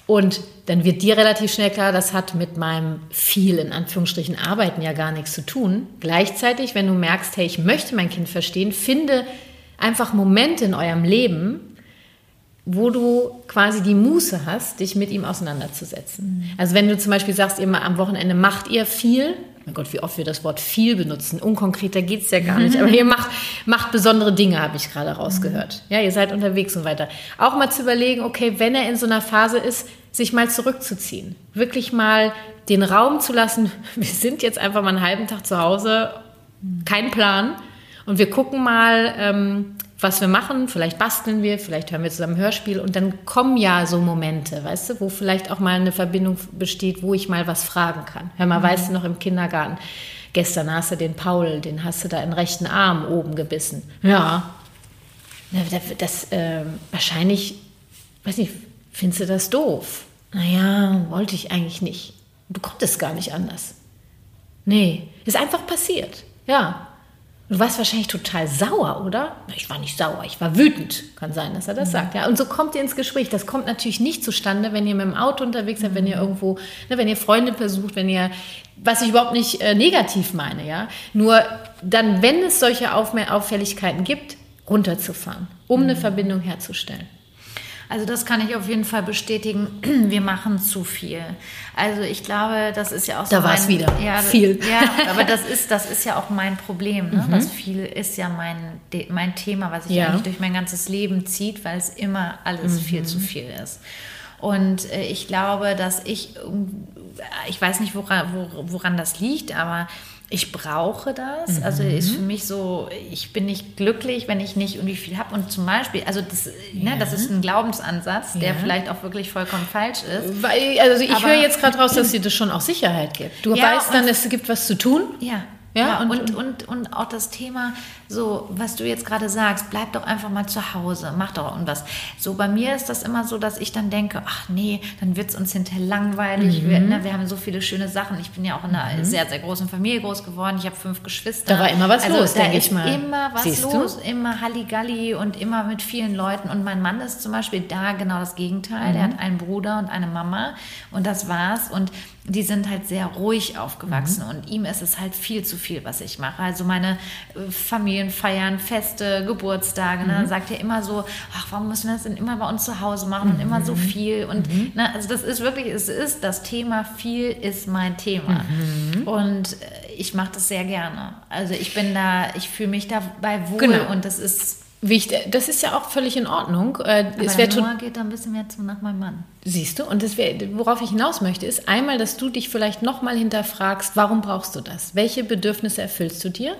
Und dann wird dir relativ schnell klar, das hat mit meinem viel in Anführungsstrichen Arbeiten ja gar nichts zu tun. Gleichzeitig, wenn du merkst, hey, ich möchte mein Kind verstehen, finde einfach Momente in eurem Leben, wo du quasi die Muße hast, dich mit ihm auseinanderzusetzen. Mhm. Also wenn du zum Beispiel sagst, ihr am Wochenende macht ihr viel, mein Gott, wie oft wir das Wort viel benutzen. Unkonkreter geht es ja gar nicht. Aber ihr macht, macht besondere Dinge, habe ich gerade rausgehört. Ja, ihr seid unterwegs und weiter. Auch mal zu überlegen, okay, wenn er in so einer Phase ist, sich mal zurückzuziehen. Wirklich mal den Raum zu lassen. Wir sind jetzt einfach mal einen halben Tag zu Hause, kein Plan. Und wir gucken mal, ähm, was wir machen. Vielleicht basteln wir, vielleicht hören wir zusammen Hörspiel und dann kommen ja so Momente, weißt du, wo vielleicht auch mal eine Verbindung besteht, wo ich mal was fragen kann. Hör mal, mhm. weißt du noch im Kindergarten, gestern hast du den Paul, den hast du da in den rechten Arm oben gebissen. Ja. Das, das äh, wahrscheinlich, weiß nicht, findest du das doof? Naja, wollte ich eigentlich nicht. Du konntest gar nicht anders. Nee, ist einfach passiert. Ja, Du warst wahrscheinlich total sauer, oder? Ich war nicht sauer, ich war wütend. Kann sein, dass er das mhm. sagt. Ja, und so kommt ihr ins Gespräch. Das kommt natürlich nicht zustande, wenn ihr mit dem Auto unterwegs seid, mhm. wenn ihr irgendwo, ne, wenn ihr Freunde besucht, wenn ihr, was ich überhaupt nicht äh, negativ meine, ja. Nur dann, wenn es solche Auffälligkeiten gibt, runterzufahren, um mhm. eine Verbindung herzustellen. Also das kann ich auf jeden Fall bestätigen. Wir machen zu viel. Also ich glaube, das ist ja auch so. Da war es wieder. Ja, viel. Ja, aber das ist, das ist ja auch mein Problem. Ne? Mhm. Das viel ist ja mein, mein Thema, was sich ja. eigentlich durch mein ganzes Leben zieht, weil es immer alles mhm. viel zu viel ist. Und äh, ich glaube, dass ich, ich weiß nicht, woran, woran das liegt, aber ich brauche das. Mhm. Also ist für mich so, ich bin nicht glücklich, wenn ich nicht irgendwie viel habe. Und zum Beispiel, also das, ja. ne, das ist ein Glaubensansatz, der ja. vielleicht auch wirklich vollkommen falsch ist. Weil, also ich höre jetzt gerade raus, dass dir das schon auch Sicherheit gibt. Du ja, weißt dann, es gibt was zu tun. Ja. Ja, und, und, und, und auch das Thema, so, was du jetzt gerade sagst, bleib doch einfach mal zu Hause, mach doch irgendwas. So, bei mir ist das immer so, dass ich dann denke, ach nee, dann wird es uns hinterher langweilig. Mhm. Wir, ne, wir, haben so viele schöne Sachen. Ich bin ja auch in einer mhm. sehr, sehr großen Familie groß geworden. Ich habe fünf Geschwister. Da war immer was also, los, denke ich mal. Immer was Siehst los, du? immer Halligalli und immer mit vielen Leuten. Und mein Mann ist zum Beispiel da genau das Gegenteil. Mhm. Er hat einen Bruder und eine Mama und das war's. Und die sind halt sehr ruhig aufgewachsen mhm. und ihm ist es halt viel zu viel, was ich mache. Also meine äh, Familienfeiern, Feste, Geburtstage, ne, mhm. sagt er immer so, ach, warum müssen wir das denn immer bei uns zu Hause machen und immer so mhm. viel und mhm. ne, also das ist wirklich, es ist das Thema, viel ist mein Thema mhm. und äh, ich mache das sehr gerne. Also ich bin da, ich fühle mich dabei wohl genau. und das ist Wichtig, das ist ja auch völlig in Ordnung. Äh, Aber es Noah geht da ein bisschen mehr zu nach meinem Mann. Siehst du, und das wär, worauf ich hinaus möchte, ist einmal, dass du dich vielleicht nochmal hinterfragst, warum brauchst du das? Welche Bedürfnisse erfüllst du dir?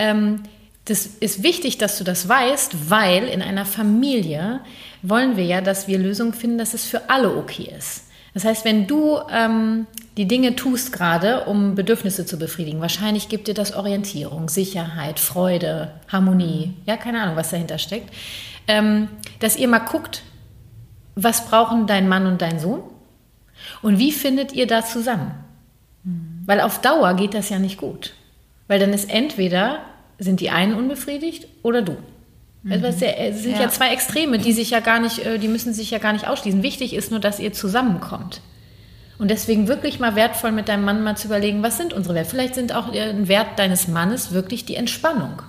Ähm, das ist wichtig, dass du das weißt, weil in einer Familie wollen wir ja, dass wir Lösungen finden, dass es für alle okay ist. Das heißt, wenn du ähm, die Dinge tust gerade, um Bedürfnisse zu befriedigen. Wahrscheinlich gibt dir das Orientierung, Sicherheit, Freude, Harmonie, ja, keine Ahnung, was dahinter steckt. Ähm, dass ihr mal guckt, was brauchen dein Mann und dein Sohn und wie findet ihr da zusammen? Mhm. Weil auf Dauer geht das ja nicht gut. Weil dann ist entweder sind die einen unbefriedigt oder du. Mhm. Es sind ja. ja zwei Extreme, die sich ja gar nicht, äh, die müssen sich ja gar nicht ausschließen. Wichtig ist nur, dass ihr zusammenkommt. Und deswegen wirklich mal wertvoll mit deinem Mann mal zu überlegen, was sind unsere Werte? Vielleicht sind auch ein Wert deines Mannes wirklich die Entspannung.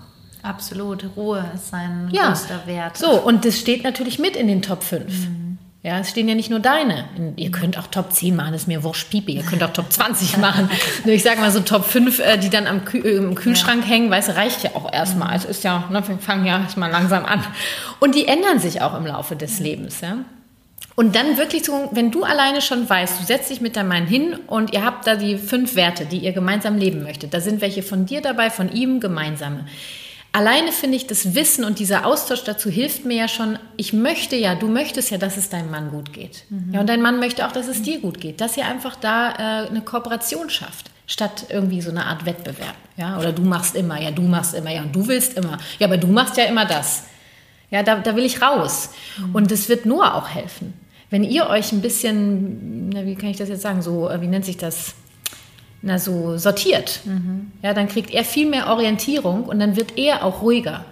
Absolut, Ruhe ist sein ja. größter Wert. So, und das steht natürlich mit in den Top 5. Mhm. Ja, es stehen ja nicht nur deine. Ihr könnt auch Top 10 machen, das ist mir wurscht, Pipi. Ihr könnt auch Top 20 machen. ich sage mal so Top 5, äh, die dann am Kühl äh, im Kühlschrank ja. hängen, weißt du, reicht ja auch erstmal. Mhm. Es ist ja, ne, wir fangen ja erstmal langsam an. Und die ändern sich auch im Laufe des Lebens. Ja? Und dann wirklich so, wenn du alleine schon weißt, du setzt dich mit deinem Mann hin und ihr habt da die fünf Werte, die ihr gemeinsam leben möchtet. Da sind welche von dir dabei, von ihm gemeinsame. Alleine finde ich, das Wissen und dieser Austausch dazu hilft mir ja schon. Ich möchte ja, du möchtest ja, dass es deinem Mann gut geht. Mhm. Ja, und dein Mann möchte auch, dass es dir gut geht. Dass ihr einfach da äh, eine Kooperation schafft statt irgendwie so eine Art Wettbewerb. Ja, oder du machst immer, ja, du machst immer, ja, und du willst immer. Ja, aber du machst ja immer das. Ja, da, da will ich raus. Mhm. Und das wird Noah auch helfen wenn ihr euch ein bisschen, na, wie kann ich das jetzt sagen, so, äh, wie nennt sich das? Na, so sortiert, mhm. ja, dann kriegt er viel mehr Orientierung und dann wird er auch ruhiger.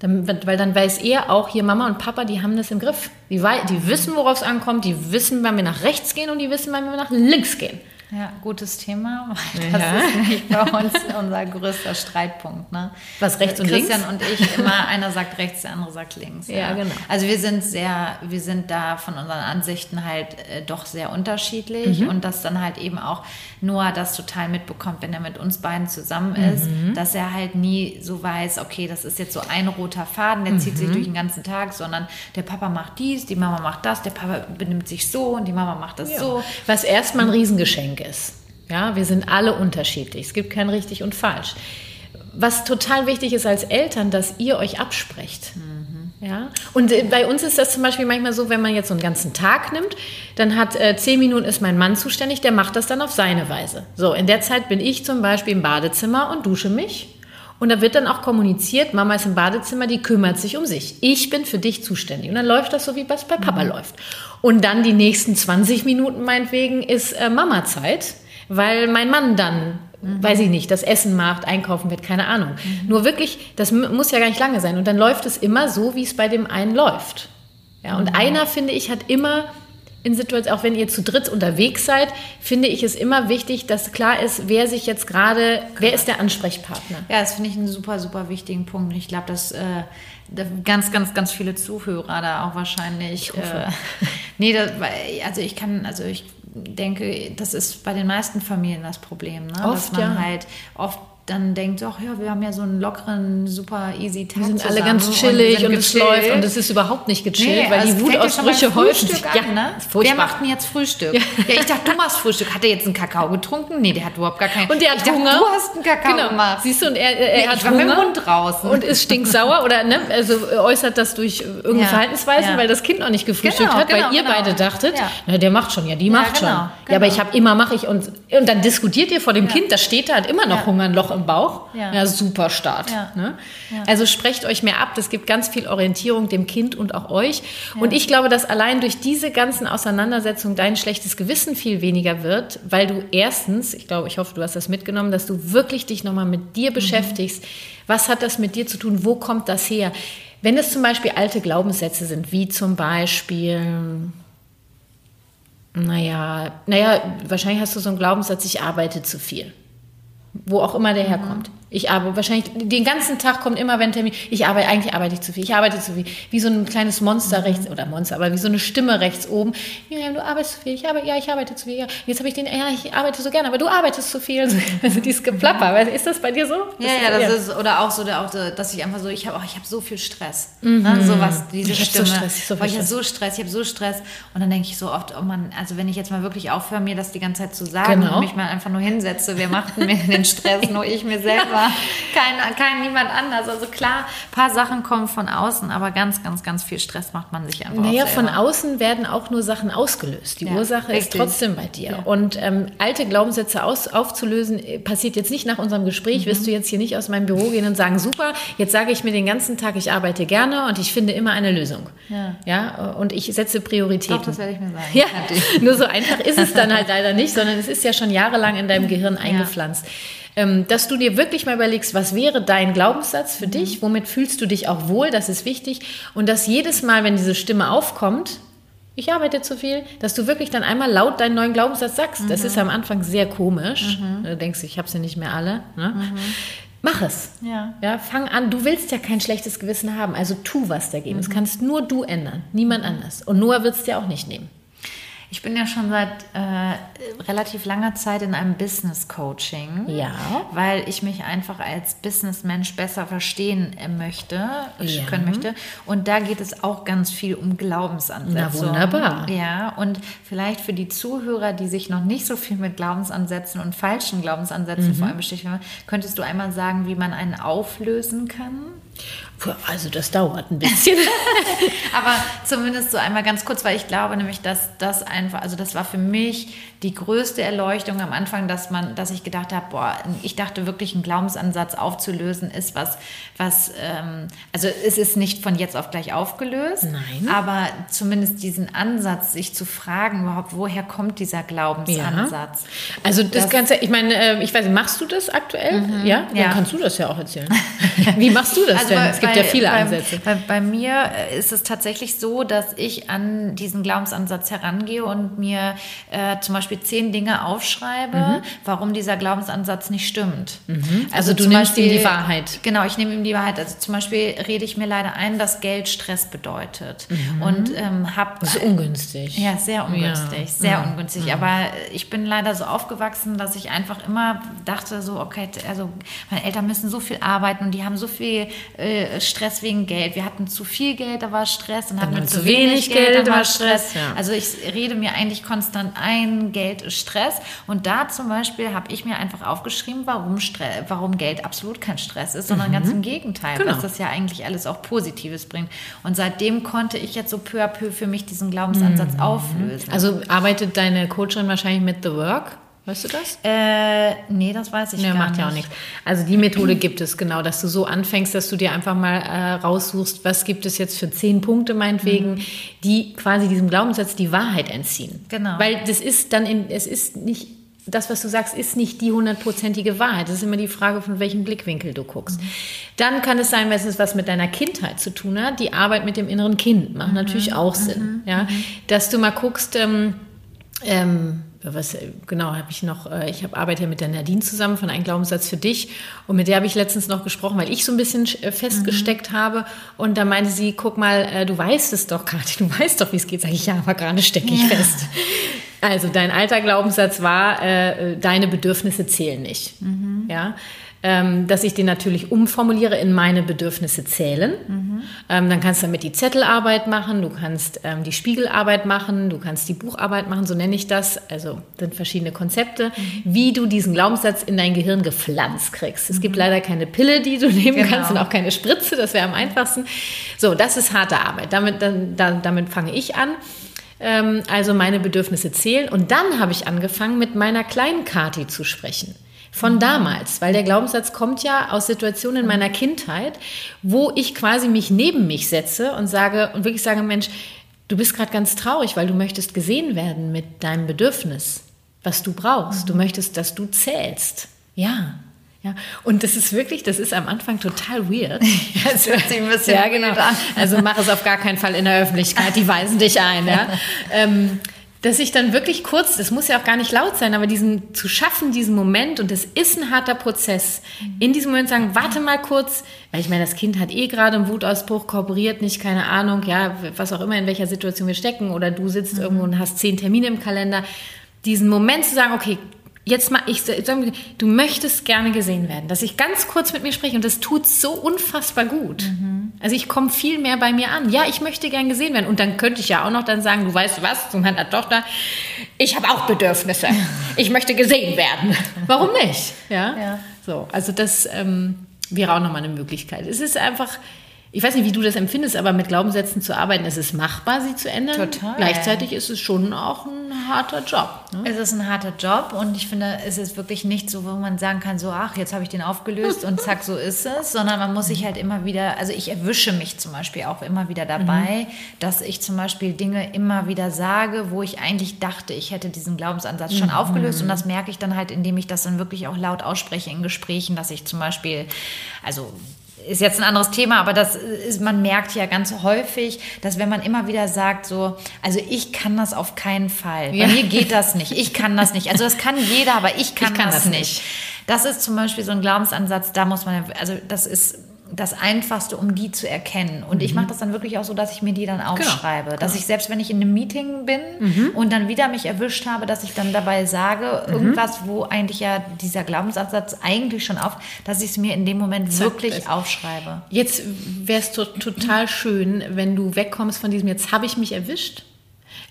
Dann, weil dann weiß er auch, hier Mama und Papa, die haben das im Griff. Die, die wissen, worauf es ankommt, die wissen, wann wir nach rechts gehen und die wissen, wann wir nach links gehen. Ja, gutes Thema. Das ja. ist nämlich bei uns unser größter Streitpunkt. Ne? Was rechts und Christian links? und ich immer, einer sagt rechts, der andere sagt links. Ja, ja, genau. Also wir sind sehr, wir sind da von unseren Ansichten halt äh, doch sehr unterschiedlich mhm. und dass dann halt eben auch Noah das total mitbekommt, wenn er mit uns beiden zusammen ist, mhm. dass er halt nie so weiß, okay, das ist jetzt so ein roter Faden, der mhm. zieht sich mhm. durch den ganzen Tag, sondern der Papa macht dies, die Mama macht das, der Papa benimmt sich so und die Mama macht das ja. so. Was erstmal ein Riesengeschenk Geschenk ist. Ja, wir sind alle unterschiedlich. Es gibt kein richtig und falsch. Was total wichtig ist als Eltern, dass ihr euch absprecht. Mhm. Ja? Und äh, bei uns ist das zum Beispiel manchmal so, wenn man jetzt so einen ganzen Tag nimmt, dann hat äh, zehn Minuten ist mein Mann zuständig, der macht das dann auf seine Weise. So, in der Zeit bin ich zum Beispiel im Badezimmer und dusche mich. Und da wird dann auch kommuniziert, Mama ist im Badezimmer, die kümmert sich um sich. Ich bin für dich zuständig. Und dann läuft das so, wie es bei Papa mhm. läuft. Und dann die nächsten 20 Minuten meinetwegen ist äh, Mama-Zeit, weil mein Mann dann, mhm. weiß ich nicht, das Essen macht, einkaufen wird, keine Ahnung. Mhm. Nur wirklich, das muss ja gar nicht lange sein. Und dann läuft es immer so, wie es bei dem einen läuft. Ja, und mhm. einer, finde ich, hat immer in Situationen, auch wenn ihr zu dritt unterwegs seid, finde ich es immer wichtig, dass klar ist, wer sich jetzt gerade, wer ist der Ansprechpartner. Ja, das finde ich einen super, super wichtigen Punkt. Ich glaube, dass äh, ganz, ganz, ganz viele Zuhörer da auch wahrscheinlich. Äh, nee, das, also ich kann, also ich denke, das ist bei den meisten Familien das Problem, ne? Oft, dass man ja. halt oft dann denkt, ach ja, wir haben ja so einen lockeren, super easy Tag. Wir sind alle ganz chillig und, und es läuft und es ist überhaupt nicht gechillt, nee, weil also die Wutausbrüche häufen sich. Ja, ne? Wer macht denn jetzt Frühstück? Ja. ja. ich dachte, du machst Frühstück. Hat er jetzt einen Kakao getrunken? Nee, der hat überhaupt gar keinen. Und der hat ich Hunger. Dachte, du hast einen Kakao genau. gemacht. Siehst du, und er, er nee, hat ich war Hunger. mit dem Mund draußen. Und ist stinksauer oder ne, also äußert das durch irgendeine ja. Verhaltensweisen, weil das Kind noch nicht gefrühstückt genau, hat, genau, weil ihr genau. beide dachtet, na, der macht schon, ja, die macht schon. genau, Ja, aber ich habe immer, mache ich und, und dann diskutiert ihr vor dem Kind, das steht da, hat immer noch Hunger, ein Loch im Bauch. Ja. Ja, super Start. Ja. Ne? Ja. Also sprecht euch mehr ab. Das gibt ganz viel Orientierung dem Kind und auch euch. Und ich glaube, dass allein durch diese ganzen Auseinandersetzungen dein schlechtes Gewissen viel weniger wird, weil du erstens, ich glaube, ich hoffe, du hast das mitgenommen, dass du wirklich dich nochmal mit dir beschäftigst. Was hat das mit dir zu tun? Wo kommt das her? Wenn es zum Beispiel alte Glaubenssätze sind, wie zum Beispiel, Naja, naja, wahrscheinlich hast du so einen Glaubenssatz, ich arbeite zu viel. Wo auch immer der Mhm. herkommt. Ich arbeite wahrscheinlich den ganzen Tag kommt immer, wenn Termin. Ich arbeite, eigentlich arbeite ich zu viel. Ich arbeite zu viel. Wie so ein kleines Monster rechts, oder Monster, aber wie so eine Stimme rechts oben. Miriam, du arbeitest zu viel. Ich arbeite, ja, ich arbeite zu viel. Ja. Jetzt habe ich den, ja, ich arbeite so gerne, aber du arbeitest zu viel. Also dieses Geplapper. Ist das bei dir so? Ja, ja, das ist, oder auch so, so, dass ich einfach so, ich habe auch, ich habe so viel Stress. Ne? So was, diese Ich hab so Stimme. Stress, so viel Boah, ich habe Stress. so Stress, ich habe so Stress. Und dann denke ich so oft, oh Mann, also wenn ich jetzt mal wirklich aufhöre, mir das die ganze Zeit zu sagen Genau. und mich mal einfach nur hinsetze, wer macht denn mir den Stress? nur ich mir selber, kein, kein niemand anders. Also klar, ein paar Sachen kommen von außen, aber ganz, ganz, ganz viel Stress macht man sich einfach Naja, von außen werden auch nur Sachen ausgelöst. Die Ja, Ursache ist richtig. trotzdem bei dir. Ja. Und ähm, alte Glaubenssätze aus, aufzulösen, äh, passiert jetzt nicht nach unserem Gespräch. Mhm. Wirst du jetzt hier nicht aus meinem Büro gehen und sagen, super, jetzt sage ich mir den ganzen Tag, ich arbeite gerne und ich finde immer eine Lösung. Ja. ja und ich setze Prioritäten. Doch, das werde ich mir sagen. Ja, nur so einfach ist es dann halt leider nicht, sondern es ist ja schon jahrelang in deinem Gehirn eingepflanzt. Ähm, dass du dir wirklich mal überlegst, was wäre dein Glaubenssatz für dich, womit fühlst du dich auch wohl, das ist wichtig. Und dass jedes Mal, wenn diese Stimme aufkommt, ich arbeite zu viel, dass du wirklich dann einmal laut deinen neuen Glaubenssatz sagst. Das ist am Anfang sehr komisch. Du denkst, ich habe sie nicht mehr alle. Ne? Mach es. Ja. Ja, fang an. Du willst ja kein schlechtes Gewissen haben, also tu was dagegen. Mhm. Das kannst nur du ändern, niemand anders. Und Noah wird es dir auch nicht nehmen. Ich bin ja schon seit äh, relativ langer Zeit in einem Business Coaching. Ja. Weil ich mich einfach als Businessmensch besser verstehen äh, möchte, Ja. können möchte. Und da geht es auch ganz viel um Glaubensansätze. Na, wunderbar. Ja, und vielleicht für die Zuhörer, die sich noch nicht so viel mit Glaubensansätzen und falschen Glaubensansätzen Mhm. vor allem beschäftigt haben, könntest du einmal sagen, wie man einen auflösen kann? Also das dauert ein bisschen. Aber zumindest so einmal ganz kurz, weil ich glaube nämlich, dass das einfach, also das war für mich die größte Erleuchtung am Anfang, dass man, dass ich gedacht habe, boah, ich dachte wirklich, einen Glaubensansatz aufzulösen ist was, was, ähm, also es ist nicht von jetzt auf gleich aufgelöst, Nein. aber zumindest diesen Ansatz, sich zu fragen, überhaupt, woher kommt dieser Glaubensansatz? Also das, Das- Ganze, ich meine, äh, ich weiß machst du das aktuell? Ja? Dann Ja. kannst du das ja auch erzählen. Wie machst du das Also denn? Gibt ja viele bei, Ansätze. Bei, bei mir äh, ist es tatsächlich so, dass ich an diesen Glaubensansatz herangehe und mir äh, zum Beispiel zehn Dinge aufschreibe, warum dieser Glaubensansatz nicht stimmt. Also du zum nimmst ihm die Wahrheit. Genau, ich nehme ihm die Wahrheit. Also zum Beispiel rede ich mir leider ein, dass Geld Stress bedeutet. Und ähm, habe Das ist ungünstig. ja, sehr ungünstig, Ja. sehr Ja. ungünstig. Aber ich bin leider so aufgewachsen, dass ich einfach immer dachte, so, okay, also meine Eltern müssen so viel arbeiten und die haben so viel äh, Stress wegen Geld. Wir hatten zu viel Geld, da war Stress. Und hatten wir zu wenig Geld, da war Stress. ja. Also ich rede mir eigentlich konstant ein, Geld ist Stress. Und da zum Beispiel habe ich mir einfach aufgeschrieben, warum, Stre warum Geld absolut kein Stress ist, sondern ganz im Gegenteil, Genau. dass das ja eigentlich alles auch Positives bringt. Und seitdem konnte ich jetzt so peu à peu für mich diesen Glaubensansatz auflösen. Also arbeitet deine Coachin wahrscheinlich mit The Work? Weißt du das? Äh, nee, das weiß ich Ja, gar macht nicht. ja auch nichts. Also die Methode gibt es genau, dass du so anfängst, dass du dir einfach mal äh, raussuchst, was gibt es jetzt für zehn Punkte meinetwegen, Mhm. die quasi diesem Glaubenssatz die Wahrheit entziehen. Genau. Weil das ist dann, in, es ist nicht, das, was du sagst, ist nicht die hundertprozentige Wahrheit. Das ist immer die Frage, von welchem Blickwinkel du guckst. Dann kann es sein, wenn es was mit deiner Kindheit zu tun hat, die Arbeit mit dem inneren Kind macht natürlich auch Sinn. Ja? Dass du mal guckst, ähm, ähm, was äh, genau habe ich noch? Äh, ich habe arbeite ja mit der Nadine zusammen von Ein Glaubenssatz für dich und mit der habe ich letztens noch gesprochen, weil ich so ein bisschen äh, festgesteckt habe und da meinte sie, guck mal, äh, du weißt es doch, Kathi, du weißt doch, wie es geht. Sag ich ja, aber gerade stecke ich fest. Also dein alter Glaubenssatz war, äh, deine Bedürfnisse zählen nicht. Ja. Ähm, dass ich den natürlich umformuliere in meine Bedürfnisse zählen. Ähm, dann kannst du damit die Zettelarbeit machen, du kannst ähm, die Spiegelarbeit machen, du kannst die Bucharbeit machen, so nenne ich das. Also sind verschiedene Konzepte, wie du diesen Glaubenssatz in dein Gehirn gepflanzt kriegst. Es gibt leider keine Pille, die du nehmen Genau. kannst und auch keine Spritze, das wäre am einfachsten. So, das ist harte Arbeit. Damit, dann, dann, damit fange ich an. Ähm, also meine Bedürfnisse zählen. Und dann habe ich angefangen, mit meiner kleinen Kati zu sprechen. Von damals, weil der Glaubenssatz kommt ja aus Situationen in meiner Kindheit, wo ich quasi mich neben mich setze und sage und wirklich sage, Mensch, du bist gerade ganz traurig, weil du möchtest gesehen werden mit deinem Bedürfnis, was du brauchst. Du möchtest, dass du zählst. Ja. Ja, und das ist wirklich, das ist am Anfang total weird. Das hört sich ein bisschen ja, genau. Also mach es auf gar keinen Fall in der Öffentlichkeit, die weisen dich ein. Ja? ähm, dass ich dann wirklich kurz, das muss ja auch gar nicht laut sein, aber diesen zu schaffen, diesen Moment, und das ist ein harter Prozess, in diesem Moment sagen, warte mal kurz, weil ich meine, das Kind hat eh gerade einen Wutausbruch, kooperiert nicht, keine Ahnung, ja, was auch immer, in welcher Situation wir stecken, oder du sitzt mhm. irgendwo und hast zehn Termine im Kalender, diesen Moment zu sagen, okay, jetzt mal, ich du möchtest gerne gesehen werden, dass ich ganz kurz mit mir spreche und das tut so unfassbar gut. Mhm. Also ich komme viel mehr bei mir an. Ja, ich möchte gern gesehen werden und dann könnte ich ja auch noch dann sagen, du weißt was, zu meiner Tochter, ich habe auch Bedürfnisse. Ich möchte gesehen werden. Warum nicht? Ja. ja. So, also das ähm, wäre auch nochmal eine Möglichkeit. Es ist einfach ich weiß nicht, wie du das empfindest, aber mit Glaubenssätzen zu arbeiten, ist es machbar, sie zu ändern. Total. Gleichzeitig ist es schon auch ein harter Job. Ne? Es ist ein harter Job und ich finde, es ist wirklich nicht so, wo man sagen kann, so, ach, jetzt habe ich den aufgelöst und zack, so ist es, sondern man muss sich halt immer wieder, also ich erwische mich zum Beispiel auch immer wieder dabei, mhm. dass ich zum Beispiel Dinge immer wieder sage, wo ich eigentlich dachte, ich hätte diesen Glaubensansatz schon mhm. aufgelöst und das merke ich dann halt, indem ich das dann wirklich auch laut ausspreche in Gesprächen, dass ich zum Beispiel, also ist jetzt ein anderes Thema, aber das ist, man merkt ja ganz häufig, dass wenn man immer wieder sagt, so, also ich kann das auf keinen Fall. Ja. Bei mir geht das nicht. Ich kann das nicht. Also das kann jeder, aber ich kann, ich kann das, das nicht. Das ist zum Beispiel so ein Glaubensansatz, da muss man, also das ist das Einfachste, um die zu erkennen. Und mhm. ich mache das dann wirklich auch so, dass ich mir die dann genau. aufschreibe. Genau. Dass ich selbst, wenn ich in einem Meeting bin mhm. und dann wieder mich erwischt habe, dass ich dann dabei sage, mhm. irgendwas, wo eigentlich ja dieser Glaubensansatz eigentlich schon auf, dass ich es mir in dem Moment Zack, wirklich ist. aufschreibe. Jetzt wäre es to total schön, wenn du wegkommst von diesem, jetzt habe ich mich erwischt,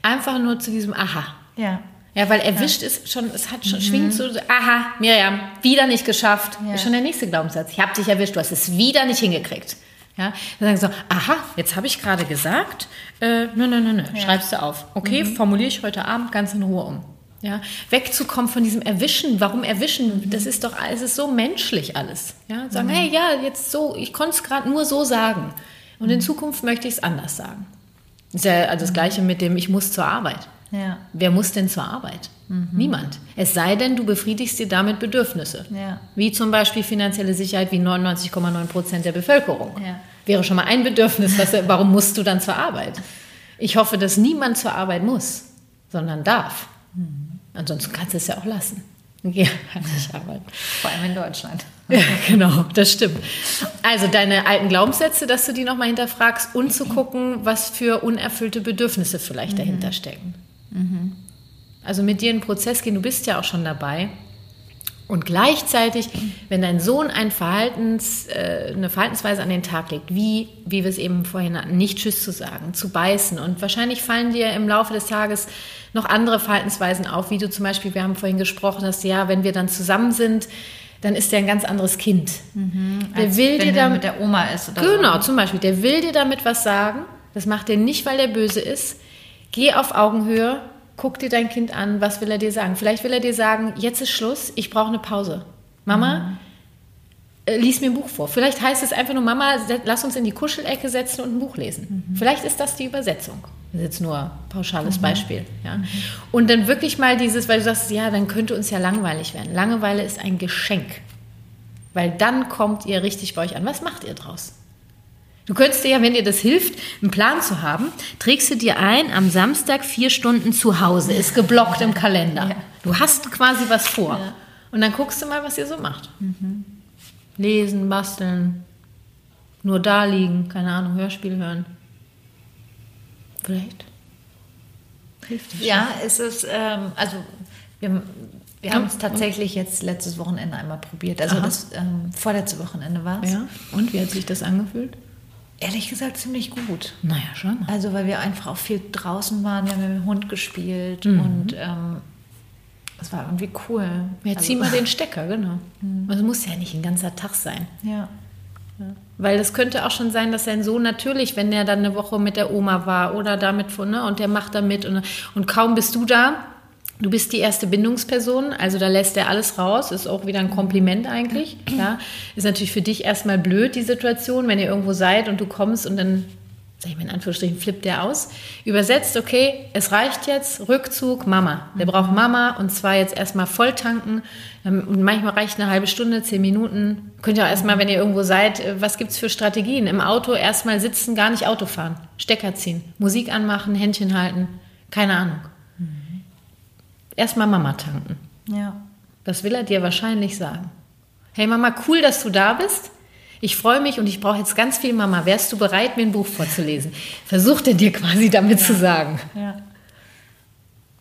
einfach nur zu diesem Aha. Ja. Ja, weil erwischt ja. ist schon, es hat schon, mhm. schwingt so, aha, Miriam, wieder nicht geschafft. Ja. Ist schon der nächste Glaubenssatz. Ich habe dich erwischt, du hast es wieder nicht hingekriegt. Ja, dann sagen so, aha, jetzt habe ich gerade gesagt, äh, nö, nö, nö, nö, ja. schreibst du auf. Okay, mhm. formuliere ich heute Abend ganz in Ruhe um. Ja, wegzukommen von diesem Erwischen. Warum erwischen? Mhm. Das ist doch, es ist so menschlich alles. Ja, sagen, mhm. hey, ja, jetzt so, ich konnte es gerade nur so sagen. Und in mhm. Zukunft möchte ich es anders sagen. Das ist ja also das Gleiche mit dem, ich muss zur Arbeit. Ja. Wer muss denn zur Arbeit? Mhm. Niemand. Es sei denn, du befriedigst dir damit Bedürfnisse. Ja. Wie zum Beispiel finanzielle Sicherheit, wie 99,9 Prozent der Bevölkerung. Ja. Wäre schon mal ein Bedürfnis. Was, warum musst du dann zur Arbeit? Ich hoffe, dass niemand zur Arbeit muss, sondern darf. Mhm. Ansonsten kannst du es ja auch lassen. Ja, ich arbeiten. Vor allem in Deutschland. Ja, genau, das stimmt. Also deine alten Glaubenssätze, dass du die nochmal hinterfragst und zu gucken, was für unerfüllte Bedürfnisse vielleicht mhm. dahinter stecken. Mhm. Also mit dir in den Prozess gehen, du bist ja auch schon dabei. Und gleichzeitig, wenn dein Sohn ein Verhaltens, äh, eine Verhaltensweise an den Tag legt, wie, wie wir es eben vorhin hatten, nicht Tschüss zu sagen, zu beißen. Und wahrscheinlich fallen dir im Laufe des Tages noch andere Verhaltensweisen auf, wie du zum Beispiel, wir haben vorhin gesprochen, dass ja, wenn wir dann zusammen sind, dann ist der ein ganz anderes Kind. Mhm, der will dir damit, mit der Oma ist. Oder genau, so. zum Beispiel. Der will dir damit was sagen. Das macht er nicht, weil er böse ist. Geh auf Augenhöhe, guck dir dein Kind an, was will er dir sagen? Vielleicht will er dir sagen, jetzt ist Schluss, ich brauche eine Pause. Mama, mhm. Äh, lies mir ein Buch vor. Vielleicht heißt es einfach nur, Mama, lass uns in die Kuschelecke setzen und ein Buch lesen. Mhm. Vielleicht ist das die Übersetzung. Das ist jetzt nur ein pauschales mhm. Beispiel. Ja? Mhm. Und dann wirklich mal dieses, weil du sagst, ja, dann könnte uns ja langweilig werden. Langeweile ist ein Geschenk. Weil dann kommt ihr richtig bei euch an. Was macht ihr draus? Du könntest dir ja, wenn dir das hilft, einen Plan zu haben, trägst du dir ein, am Samstag vier Stunden zu Hause, ist geblockt im Kalender. Ja. Du hast quasi was vor. Ja. Und dann guckst du mal, was ihr so macht. Mhm. Lesen, basteln, nur da liegen, keine Ahnung, Hörspiel hören. Vielleicht. Hilft das Ja, es ist, ähm, also wir, wir haben es tatsächlich jetzt letztes Wochenende einmal probiert. Also Aha. das ähm, vorletzte Wochenende war es. Ja. Und wie hat sich das angefühlt? Ehrlich gesagt ziemlich gut. Naja, schon. Also weil wir einfach auch viel draußen waren, wir haben mit dem Hund gespielt mhm. und ähm, es war irgendwie cool. Ja, also, zieh mal den Stecker, genau. Mhm. Es muss ja nicht ein ganzer Tag sein. Ja. ja. Weil das könnte auch schon sein, dass sein Sohn natürlich, wenn er dann eine Woche mit der Oma war oder damit von, ne, und der macht da mit und, und kaum bist du da, Du bist die erste Bindungsperson, also da lässt er alles raus, ist auch wieder ein Kompliment eigentlich. Ja. Ist natürlich für dich erstmal blöd, die Situation, wenn ihr irgendwo seid und du kommst und dann, sag ich mal in Anführungsstrichen, flippt der aus. Übersetzt, okay, es reicht jetzt, Rückzug, Mama. Der mhm. braucht Mama und zwar jetzt erstmal voll tanken. Ähm, und manchmal reicht eine halbe Stunde, zehn Minuten. Könnt ihr auch erstmal, wenn ihr irgendwo seid, äh, was gibt's für Strategien? Im Auto erstmal sitzen, gar nicht Auto fahren. Stecker ziehen, Musik anmachen, Händchen halten, keine Ahnung. Erstmal Mama tanken. Ja. Das will er dir wahrscheinlich sagen. Hey Mama, cool, dass du da bist. Ich freue mich und ich brauche jetzt ganz viel Mama. Wärst du bereit, mir ein Buch vorzulesen? Versucht er dir quasi damit ja. zu sagen. Ja.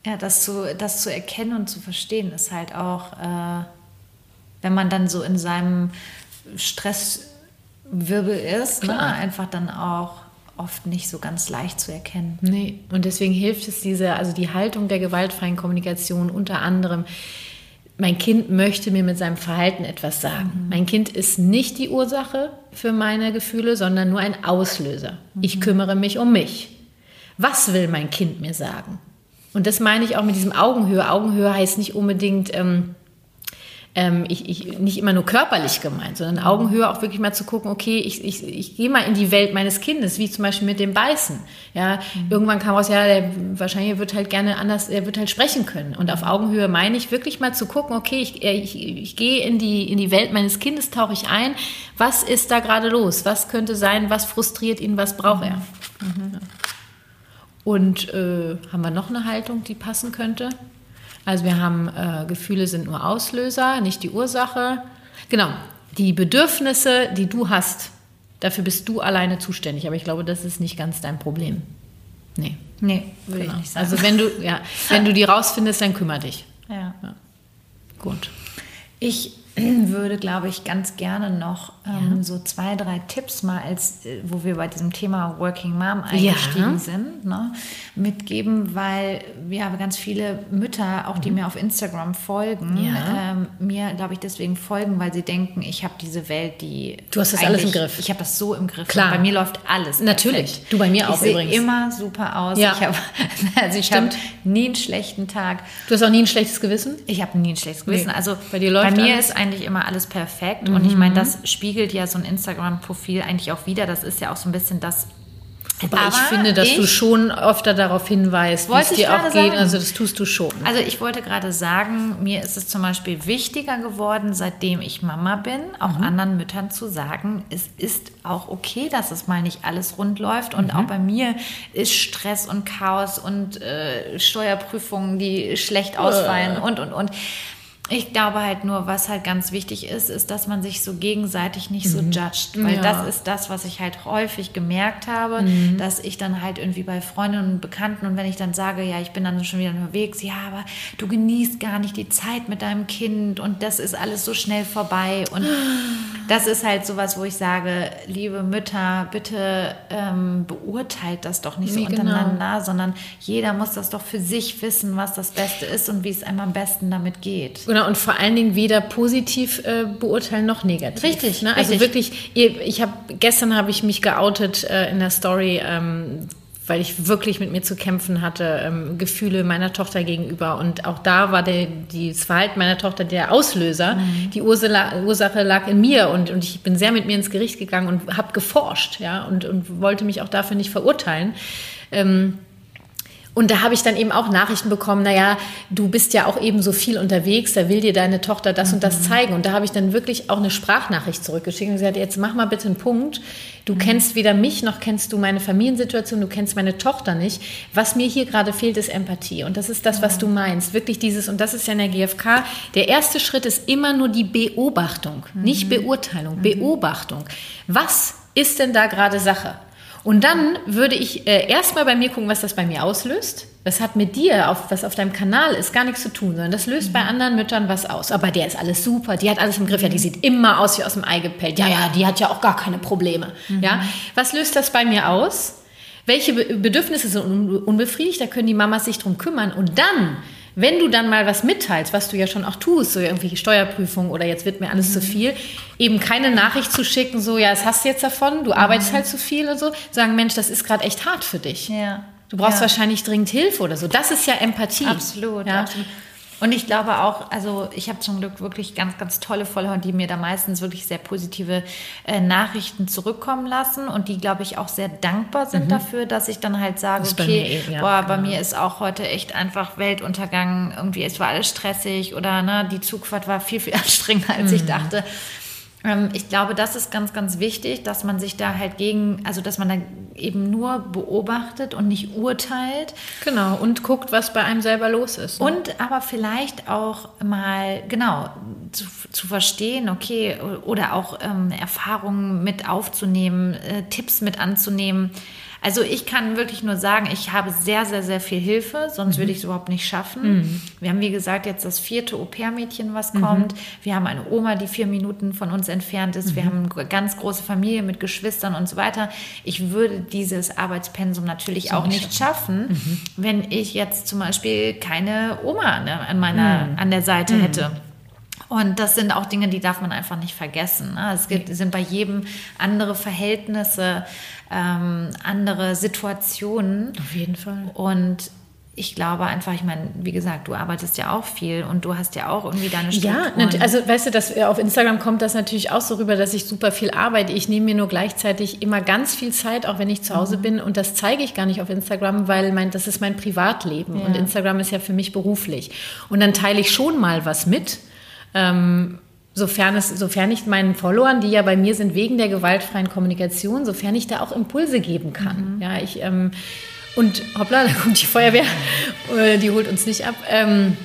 Ja, das zu, das zu erkennen und zu verstehen ist halt auch, äh, wenn man dann so in seinem Stresswirbel ist, ne, einfach dann auch oft nicht so ganz leicht zu erkennen. Nee, und deswegen hilft es diese, also die Haltung der gewaltfreien Kommunikation unter anderem. Mein Kind möchte mir mit seinem Verhalten etwas sagen. Mhm. Mein Kind ist nicht die Ursache für meine Gefühle, sondern nur ein Auslöser. Mhm. Ich kümmere mich um mich. Was will mein Kind mir sagen? Und das meine ich auch mit diesem Augenhöhe. Augenhöhe heißt nicht unbedingt, ähm, ähm, ich, ich, nicht immer nur körperlich gemeint, sondern Augenhöhe auch wirklich mal zu gucken, okay, ich, ich, ich gehe mal in die Welt meines Kindes, wie zum Beispiel mit dem Beißen. Ja, mhm. irgendwann kam raus, ja, der wahrscheinlich wird halt gerne anders, er wird halt sprechen können. Und auf Augenhöhe meine ich wirklich mal zu gucken, okay, ich, ich, ich gehe in die, in die Welt meines Kindes, tauche ich ein. Was ist da gerade los? Was könnte sein? Was frustriert ihn? Was braucht er? Mhm. Und äh, haben wir noch eine Haltung, die passen könnte? Also wir haben äh, Gefühle sind nur Auslöser, nicht die Ursache. Genau, die Bedürfnisse, die du hast, dafür bist du alleine zuständig. Aber ich glaube, das ist nicht ganz dein Problem. Nee. Nee, würde genau. ich nicht sagen. Also wenn du, ja, wenn du die rausfindest, dann kümmere dich. Ja. ja. Gut. Ich würde, glaube ich, ganz gerne noch ähm, ja. so zwei, drei Tipps mal, als äh, wo wir bei diesem Thema Working Mom eingestiegen ja. sind, ne, mitgeben, weil wir haben ganz viele Mütter, auch die mhm. mir auf Instagram folgen, ja. ähm, mir, glaube ich, deswegen folgen, weil sie denken, ich habe diese Welt, die. Du hast das alles im Griff. Ich habe das so im Griff. Klar. Bei mir läuft alles. Natürlich. Perfekt. Du bei mir auch ich übrigens. Immer super aus. Ja. Ich habe also ich hab nie einen schlechten Tag. Du hast auch nie ein schlechtes Gewissen? Ich habe nie ein schlechtes Gewissen. Nee. Also bei dir läuft Bei mir alles? ist eigentlich immer alles perfekt. Mhm. Und ich meine, das spiegelt ja so ein Instagram-Profil eigentlich auch wieder. Das ist ja auch so ein bisschen das. Aber, Aber ich finde, dass ich, du schon öfter darauf hinweist, wie es dir auch geht. Sagen. Also das tust du schon. Also ich wollte gerade sagen, mir ist es zum Beispiel wichtiger geworden, seitdem ich Mama bin, auch mhm. anderen Müttern zu sagen, es ist auch okay, dass es mal nicht alles rund läuft. Und mhm. auch bei mir ist Stress und Chaos und äh, Steuerprüfungen, die schlecht ausfallen äh. und, und, und ich glaube halt nur, was halt ganz wichtig ist, ist, dass man sich so gegenseitig nicht so mhm. judgt. Weil ja. das ist das, was ich halt häufig gemerkt habe, mhm. dass ich dann halt irgendwie bei Freundinnen und Bekannten und wenn ich dann sage, ja, ich bin dann schon wieder unterwegs, ja, aber du genießt gar nicht die Zeit mit deinem Kind und das ist alles so schnell vorbei. Und das ist halt sowas, wo ich sage, liebe Mütter, bitte ähm, beurteilt das doch nicht so nee, genau. untereinander, genau. sondern jeder muss das doch für sich wissen, was das Beste ist und wie es einem am besten damit geht. Genau, und vor allen Dingen weder positiv äh, beurteilen noch negativ. Richtig, ne? Also richtig. wirklich, ich habe gestern habe ich mich geoutet äh, in der Story, ähm, weil ich wirklich mit mir zu kämpfen hatte, ähm, Gefühle meiner Tochter gegenüber. Und auch da war der, die, das Verhalten meiner Tochter der Auslöser. Mhm. Die Ursula, Ursache lag in mir und, und ich bin sehr mit mir ins Gericht gegangen und habe geforscht, ja, und, und wollte mich auch dafür nicht verurteilen. Ähm, und da habe ich dann eben auch Nachrichten bekommen, naja, du bist ja auch eben so viel unterwegs, da will dir deine Tochter das mhm. und das mhm. zeigen. Und da habe ich dann wirklich auch eine Sprachnachricht zurückgeschickt und gesagt, jetzt mach mal bitte einen Punkt. Du mhm. kennst weder mich noch kennst du meine Familiensituation, du kennst meine Tochter nicht. Was mir hier gerade fehlt, ist Empathie. Und das ist das, was du meinst. Wirklich dieses, und das ist ja in der GfK, der erste Schritt ist immer nur die Beobachtung, mhm. nicht Beurteilung, mhm. Beobachtung. Was ist denn da gerade Sache? Und dann würde ich äh, erstmal bei mir gucken, was das bei mir auslöst. Das hat mit dir, auf, was auf deinem Kanal ist, gar nichts zu tun, sondern das löst mhm. bei anderen Müttern was aus. Aber der ist alles super, die hat alles im Griff, ja, die sieht immer aus wie aus dem Ei gepellt. Ja, ja, die hat ja auch gar keine Probleme. Mhm. Ja, was löst das bei mir aus? Welche Bedürfnisse sind unbefriedigt? Da können die Mamas sich drum kümmern. Und dann wenn du dann mal was mitteilst, was du ja schon auch tust, so irgendwelche Steuerprüfungen oder jetzt wird mir alles mhm. zu viel, eben keine Nachricht zu schicken, so ja, das hast du jetzt davon, du mhm. arbeitest halt zu viel und so, sagen, Mensch, das ist gerade echt hart für dich. Ja. Du brauchst ja. wahrscheinlich dringend Hilfe oder so. Das ist ja Empathie. Absolut. Ja? absolut. Und ich glaube auch, also ich habe zum Glück wirklich ganz, ganz tolle Follower, die mir da meistens wirklich sehr positive äh, Nachrichten zurückkommen lassen und die, glaube ich, auch sehr dankbar sind mhm. dafür, dass ich dann halt sage, okay, eben, ja, boah, genau. bei mir ist auch heute echt einfach Weltuntergang, irgendwie, es war alles stressig oder ne, die Zugfahrt war viel, viel anstrengender, als mhm. ich dachte. Ähm, ich glaube, das ist ganz, ganz wichtig, dass man sich da halt gegen, also dass man da eben nur beobachtet und nicht urteilt. Genau, und guckt, was bei einem selber los ist. Ne? Und aber vielleicht auch mal, genau, zu, zu verstehen, okay, oder auch ähm, Erfahrungen mit aufzunehmen, äh, Tipps mit anzunehmen. Also ich kann wirklich nur sagen, ich habe sehr, sehr, sehr viel Hilfe, sonst mhm. würde ich es überhaupt nicht schaffen. Mhm. Wir haben, wie gesagt, jetzt das vierte Au-pair-Mädchen, was mhm. kommt. Wir haben eine Oma, die vier Minuten von uns entfernt ist. Wir mhm. haben eine ganz große Familie mit Geschwistern und so weiter. Ich würde dieses Arbeitspensum natürlich so auch nicht schaffen, schaffen mhm. wenn ich jetzt zum Beispiel keine Oma ne, an meiner, mhm. an der Seite hätte. Und das sind auch Dinge, die darf man einfach nicht vergessen. Ne? Es gibt, sind bei jedem andere Verhältnisse, ähm, andere Situationen. Auf jeden Fall. Und ich glaube einfach, ich meine, wie gesagt, du arbeitest ja auch viel und du hast ja auch irgendwie deine Strukturen. Ja, also weißt du, dass auf Instagram kommt das natürlich auch so rüber, dass ich super viel arbeite. Ich nehme mir nur gleichzeitig immer ganz viel Zeit, auch wenn ich zu Hause mhm. bin und das zeige ich gar nicht auf Instagram, weil mein, das ist mein Privatleben ja. und Instagram ist ja für mich beruflich. Und dann teile ich schon mal was mit, ähm, sofern, es, sofern ich meinen Followern, die ja bei mir sind wegen der gewaltfreien Kommunikation, sofern ich da auch Impulse geben kann. Mhm. Ja, ich, ähm, und hoppla, da kommt die Feuerwehr, äh, die holt uns nicht ab. Ähm,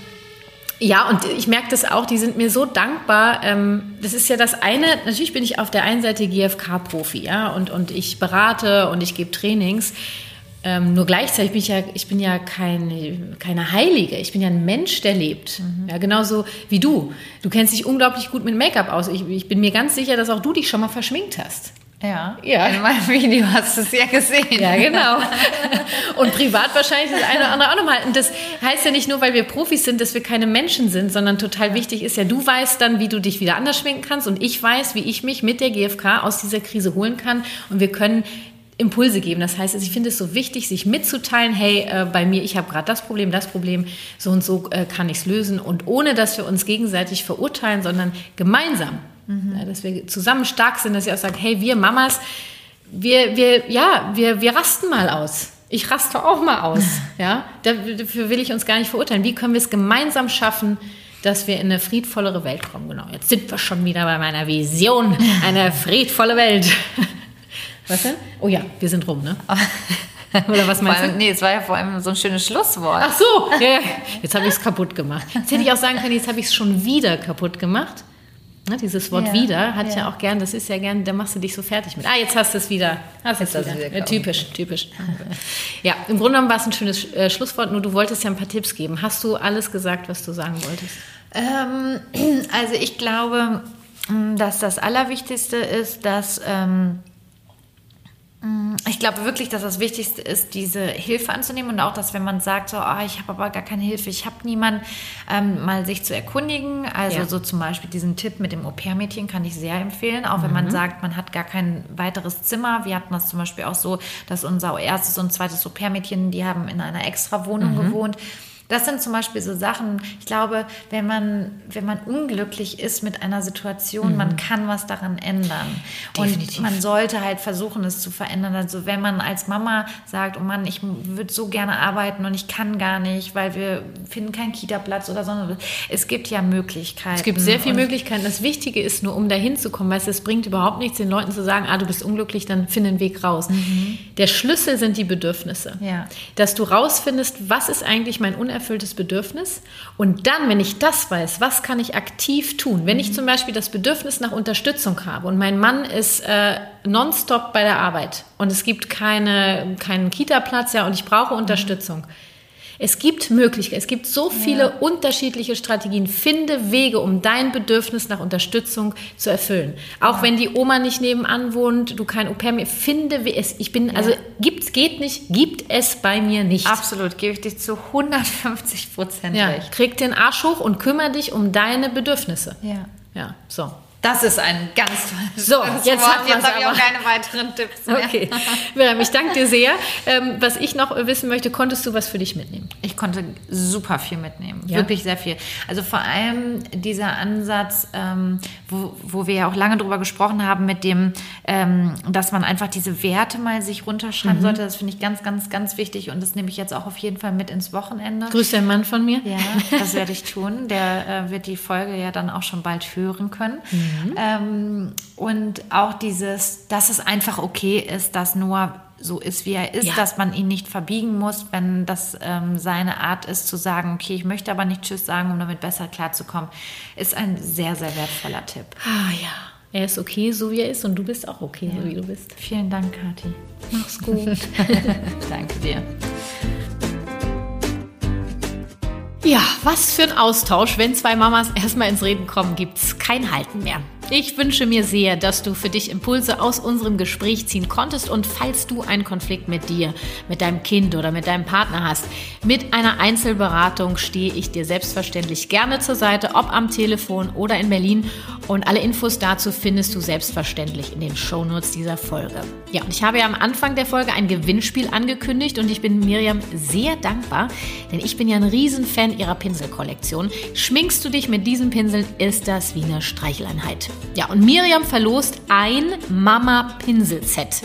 ja, und ich merke das auch, die sind mir so dankbar. Ähm, das ist ja das eine, natürlich bin ich auf der einen Seite GFK-Profi, ja, und, und ich berate und ich gebe Trainings. Ähm, nur gleichzeitig bin ich ja, ich bin ja keine, keine Heilige. Ich bin ja ein Mensch, der lebt. Mhm. Ja, genauso wie du. Du kennst dich unglaublich gut mit Make-up aus. Ich, ich bin mir ganz sicher, dass auch du dich schon mal verschminkt hast. Ja, ja. In meinem Video hast du es ja gesehen. Ja, genau. Und privat wahrscheinlich das eine oder andere auch nochmal. Und das heißt ja nicht nur, weil wir Profis sind, dass wir keine Menschen sind, sondern total wichtig ist ja, du weißt dann, wie du dich wieder anders schminken kannst und ich weiß, wie ich mich mit der GfK aus dieser Krise holen kann. Und wir können Impulse geben. Das heißt, ich finde es so wichtig, sich mitzuteilen, hey, äh, bei mir, ich habe gerade das Problem, das Problem, so und so äh, kann ich es lösen. Und ohne, dass wir uns gegenseitig verurteilen, sondern gemeinsam, mhm. ja, dass wir zusammen stark sind, dass ich auch sage, hey, wir Mamas, wir, wir, ja, wir, wir rasten mal aus. Ich raste auch mal aus. ja? Dafür will ich uns gar nicht verurteilen. Wie können wir es gemeinsam schaffen, dass wir in eine friedvollere Welt kommen? Genau, jetzt sind wir schon wieder bei meiner Vision, eine friedvolle Welt. Was denn? Oh ja, wir sind rum, ne? Oder was meinst allem, du? Nee, es war ja vor allem so ein schönes Schlusswort. Ach so, ja, jetzt habe ich es kaputt gemacht. Jetzt hätte ich auch sagen können, jetzt habe ich es schon wieder kaputt gemacht. Ne, dieses Wort ja, wieder hat ja. ja. auch gern, das ist ja gern, da machst du dich so fertig mit. Ah, jetzt hast du es wieder. Hast jetzt wieder. wieder ja, typisch, typisch. ja, im Grunde genommen war es ein schönes äh, Schlusswort, nur du wolltest ja ein paar Tipps geben. Hast du alles gesagt, was du sagen wolltest? Ähm, also ich glaube, dass das Allerwichtigste ist, dass ähm, Mm, ich glaube wirklich, dass das Wichtigste ist, diese Hilfe anzunehmen und auch, dass wenn man sagt, so, oh, ich habe aber gar keine Hilfe, ich habe niemanden, ähm, mal sich zu erkundigen. Also ja. so zum Beispiel diesen Tipp mit dem Au-pair-Mädchen kann ich sehr empfehlen, auch mhm. wenn man mhm. sagt, man hat gar kein weiteres Zimmer. Wir hatten das zum Beispiel auch so, dass unser erstes und zweites Au-pair-Mädchen, die haben in einer extra Wohnung mhm. gewohnt. Das sind zum Beispiel so Sachen, ich glaube, wenn man, wenn man unglücklich ist mit einer Situation, mhm. man kann was daran ändern. Definitiv. Und man sollte halt versuchen, es zu verändern. Also wenn man als Mama sagt, oh Mann, ich würde so gerne arbeiten und ich kann gar nicht, weil wir finden keinen Kita-Platz oder so. Es gibt ja Möglichkeiten. Es gibt sehr viele Möglichkeiten. Das Wichtige ist nur, um dahin zu kommen, weil es bringt überhaupt nichts, den Leuten zu sagen, ah, du bist unglücklich, dann find einen Weg raus. Mhm. Der Schlüssel sind die Bedürfnisse. Ja. Dass du rausfindest, was ist eigentlich mein unerfülltes unerfülltes Bedürfnis. Und dann, wenn ich das weiß, was kann ich aktiv tun? Wenn ich mhm. zum Beispiel das Bedürfnis nach Unterstützung habe und mein Mann ist äh, nonstop bei der Arbeit und es gibt keine, keinen Kita-Platz, ja, und ich brauche Unterstützung. Mhm es gibt Möglichkeiten, es gibt so viele ja. unterschiedliche Strategien. Finde Wege, um dein Bedürfnis nach Unterstützung zu erfüllen. Auch ja. wenn die Oma nicht nebenan wohnt, du kein Au-pair mehr, finde es. Ich bin, ja. also gibt's, geht nicht, gibt es bei mir nicht. Absolut, gebe ich dich zu 150 Prozent ja. recht. Krieg den Arsch hoch und kümmere dich um deine Bedürfnisse. Ja. Ja, so. Das ist ein ganz tolles So, jetzt, Wort. jetzt habe ich auch keine weiteren Tipps mehr. Okay. Miriam, ich danke dir sehr. Ähm, was ich noch wissen möchte, konntest du was für dich mitnehmen? Ich konnte super viel mitnehmen. Ja? Wirklich sehr viel. Also vor allem dieser Ansatz, ähm, wo, wo wir ja auch lange drüber gesprochen haben, mit dem, ähm, dass man einfach diese Werte mal sich runterschreiben mhm. sollte. Das finde ich ganz, ganz, ganz wichtig und das nehme ich jetzt auch auf jeden Fall mit ins Wochenende. Grüß den Mann von mir. Ja, das werde ich tun. Der äh, wird die Folge ja dann auch schon bald hören können. Mhm. Mhm. Ähm, und auch dieses, dass es einfach okay ist, dass Noah so ist, wie er ist, ja. dass man ihn nicht verbiegen muss, wenn das ähm, seine Art ist zu sagen, okay, ich möchte aber nicht Tschüss sagen, um damit besser klarzukommen, ist ein sehr, sehr wertvoller Tipp. Ah ja. Er ist okay, so wie er ist und du bist auch okay, ja. so wie du bist. Vielen Dank, Kathi. Mach's gut. Danke dir. Ja, was für ein Austausch. Wenn zwei Mamas erstmal ins Reden kommen, gibt's kein Halten mehr. Ich wünsche mir sehr, dass du für dich Impulse aus unserem Gespräch ziehen konntest und falls du einen Konflikt mit dir, mit deinem Kind oder mit deinem Partner hast, mit einer Einzelberatung stehe ich dir selbstverständlich gerne zur Seite, ob am Telefon oder in Berlin und alle Infos dazu findest du selbstverständlich in den Shownotes dieser Folge. Ja, und ich habe ja am Anfang der Folge ein Gewinnspiel angekündigt und ich bin Miriam sehr dankbar, denn ich bin ja ein Riesenfan ihrer Pinselkollektion. Schminkst du dich mit diesen Pinseln, ist das wie eine Streicheleinheit. Ja, und Miriam verlost ein Mama-Pinsel-Set.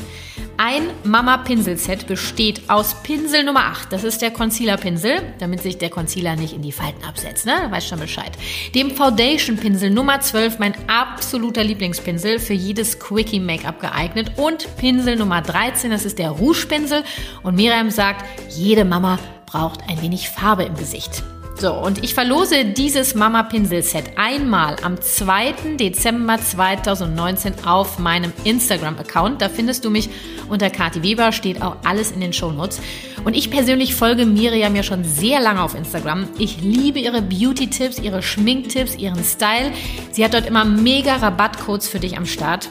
Ein Mama-Pinsel-Set besteht aus Pinsel Nummer 8. Das ist der Concealer-Pinsel, damit sich der Concealer nicht in die Falten absetzt. Ne? Du weißt schon Bescheid. Dem Foundation-Pinsel Nummer 12, mein absoluter Lieblingspinsel, für jedes Quickie-Make-up geeignet. Und Pinsel Nummer 13, das ist der Rouge-Pinsel. Und Miriam sagt, jede Mama braucht ein wenig Farbe im Gesicht. So, und ich verlose dieses Mama Pinsel Set einmal am 2. Dezember 2019 auf meinem Instagram-Account. Da findest du mich unter Kati Weber, steht auch alles in den Shownotes. Und ich persönlich folge Miriam ja schon sehr lange auf Instagram. Ich liebe ihre Beauty-Tipps, ihre Schminktipps, ihren Style. Sie hat dort immer mega Rabattcodes für dich am Start.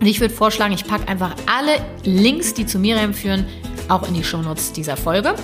Und ich würde vorschlagen, ich packe einfach alle Links, die zu Miriam führen, auch in die Shownotes dieser Folge.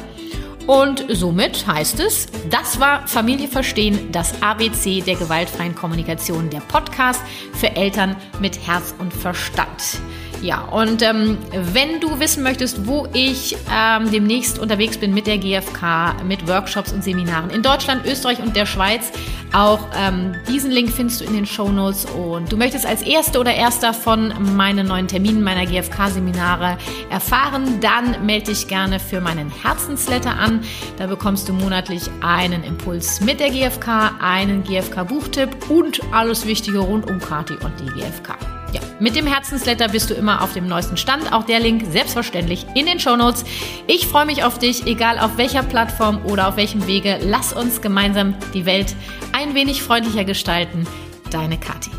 Und somit heißt es, das war Familie Verstehen, das ABC der gewaltfreien Kommunikation, der Podcast für Eltern mit Herz und Verstand. Ja, und ähm, wenn du wissen möchtest, wo ich ähm, demnächst unterwegs bin mit der GfK, mit Workshops und Seminaren in Deutschland, Österreich und der Schweiz, auch ähm, diesen Link findest du in den Show Notes. Und du möchtest als Erste oder Erster von meinen neuen Terminen meiner GfK-Seminare erfahren, dann melde dich gerne für meinen Herzensletter an. Da bekommst du monatlich einen Impuls mit der GfK, einen GfK-Buchtipp und alles Wichtige rund um Kati und die GfK. Ja, mit dem Herzensletter bist du immer auf dem neuesten Stand. Auch der Link selbstverständlich in den Show Notes. Ich freue mich auf dich, egal auf welcher Plattform oder auf welchem Wege. Lass uns gemeinsam die Welt ein wenig freundlicher gestalten. Deine Kathi.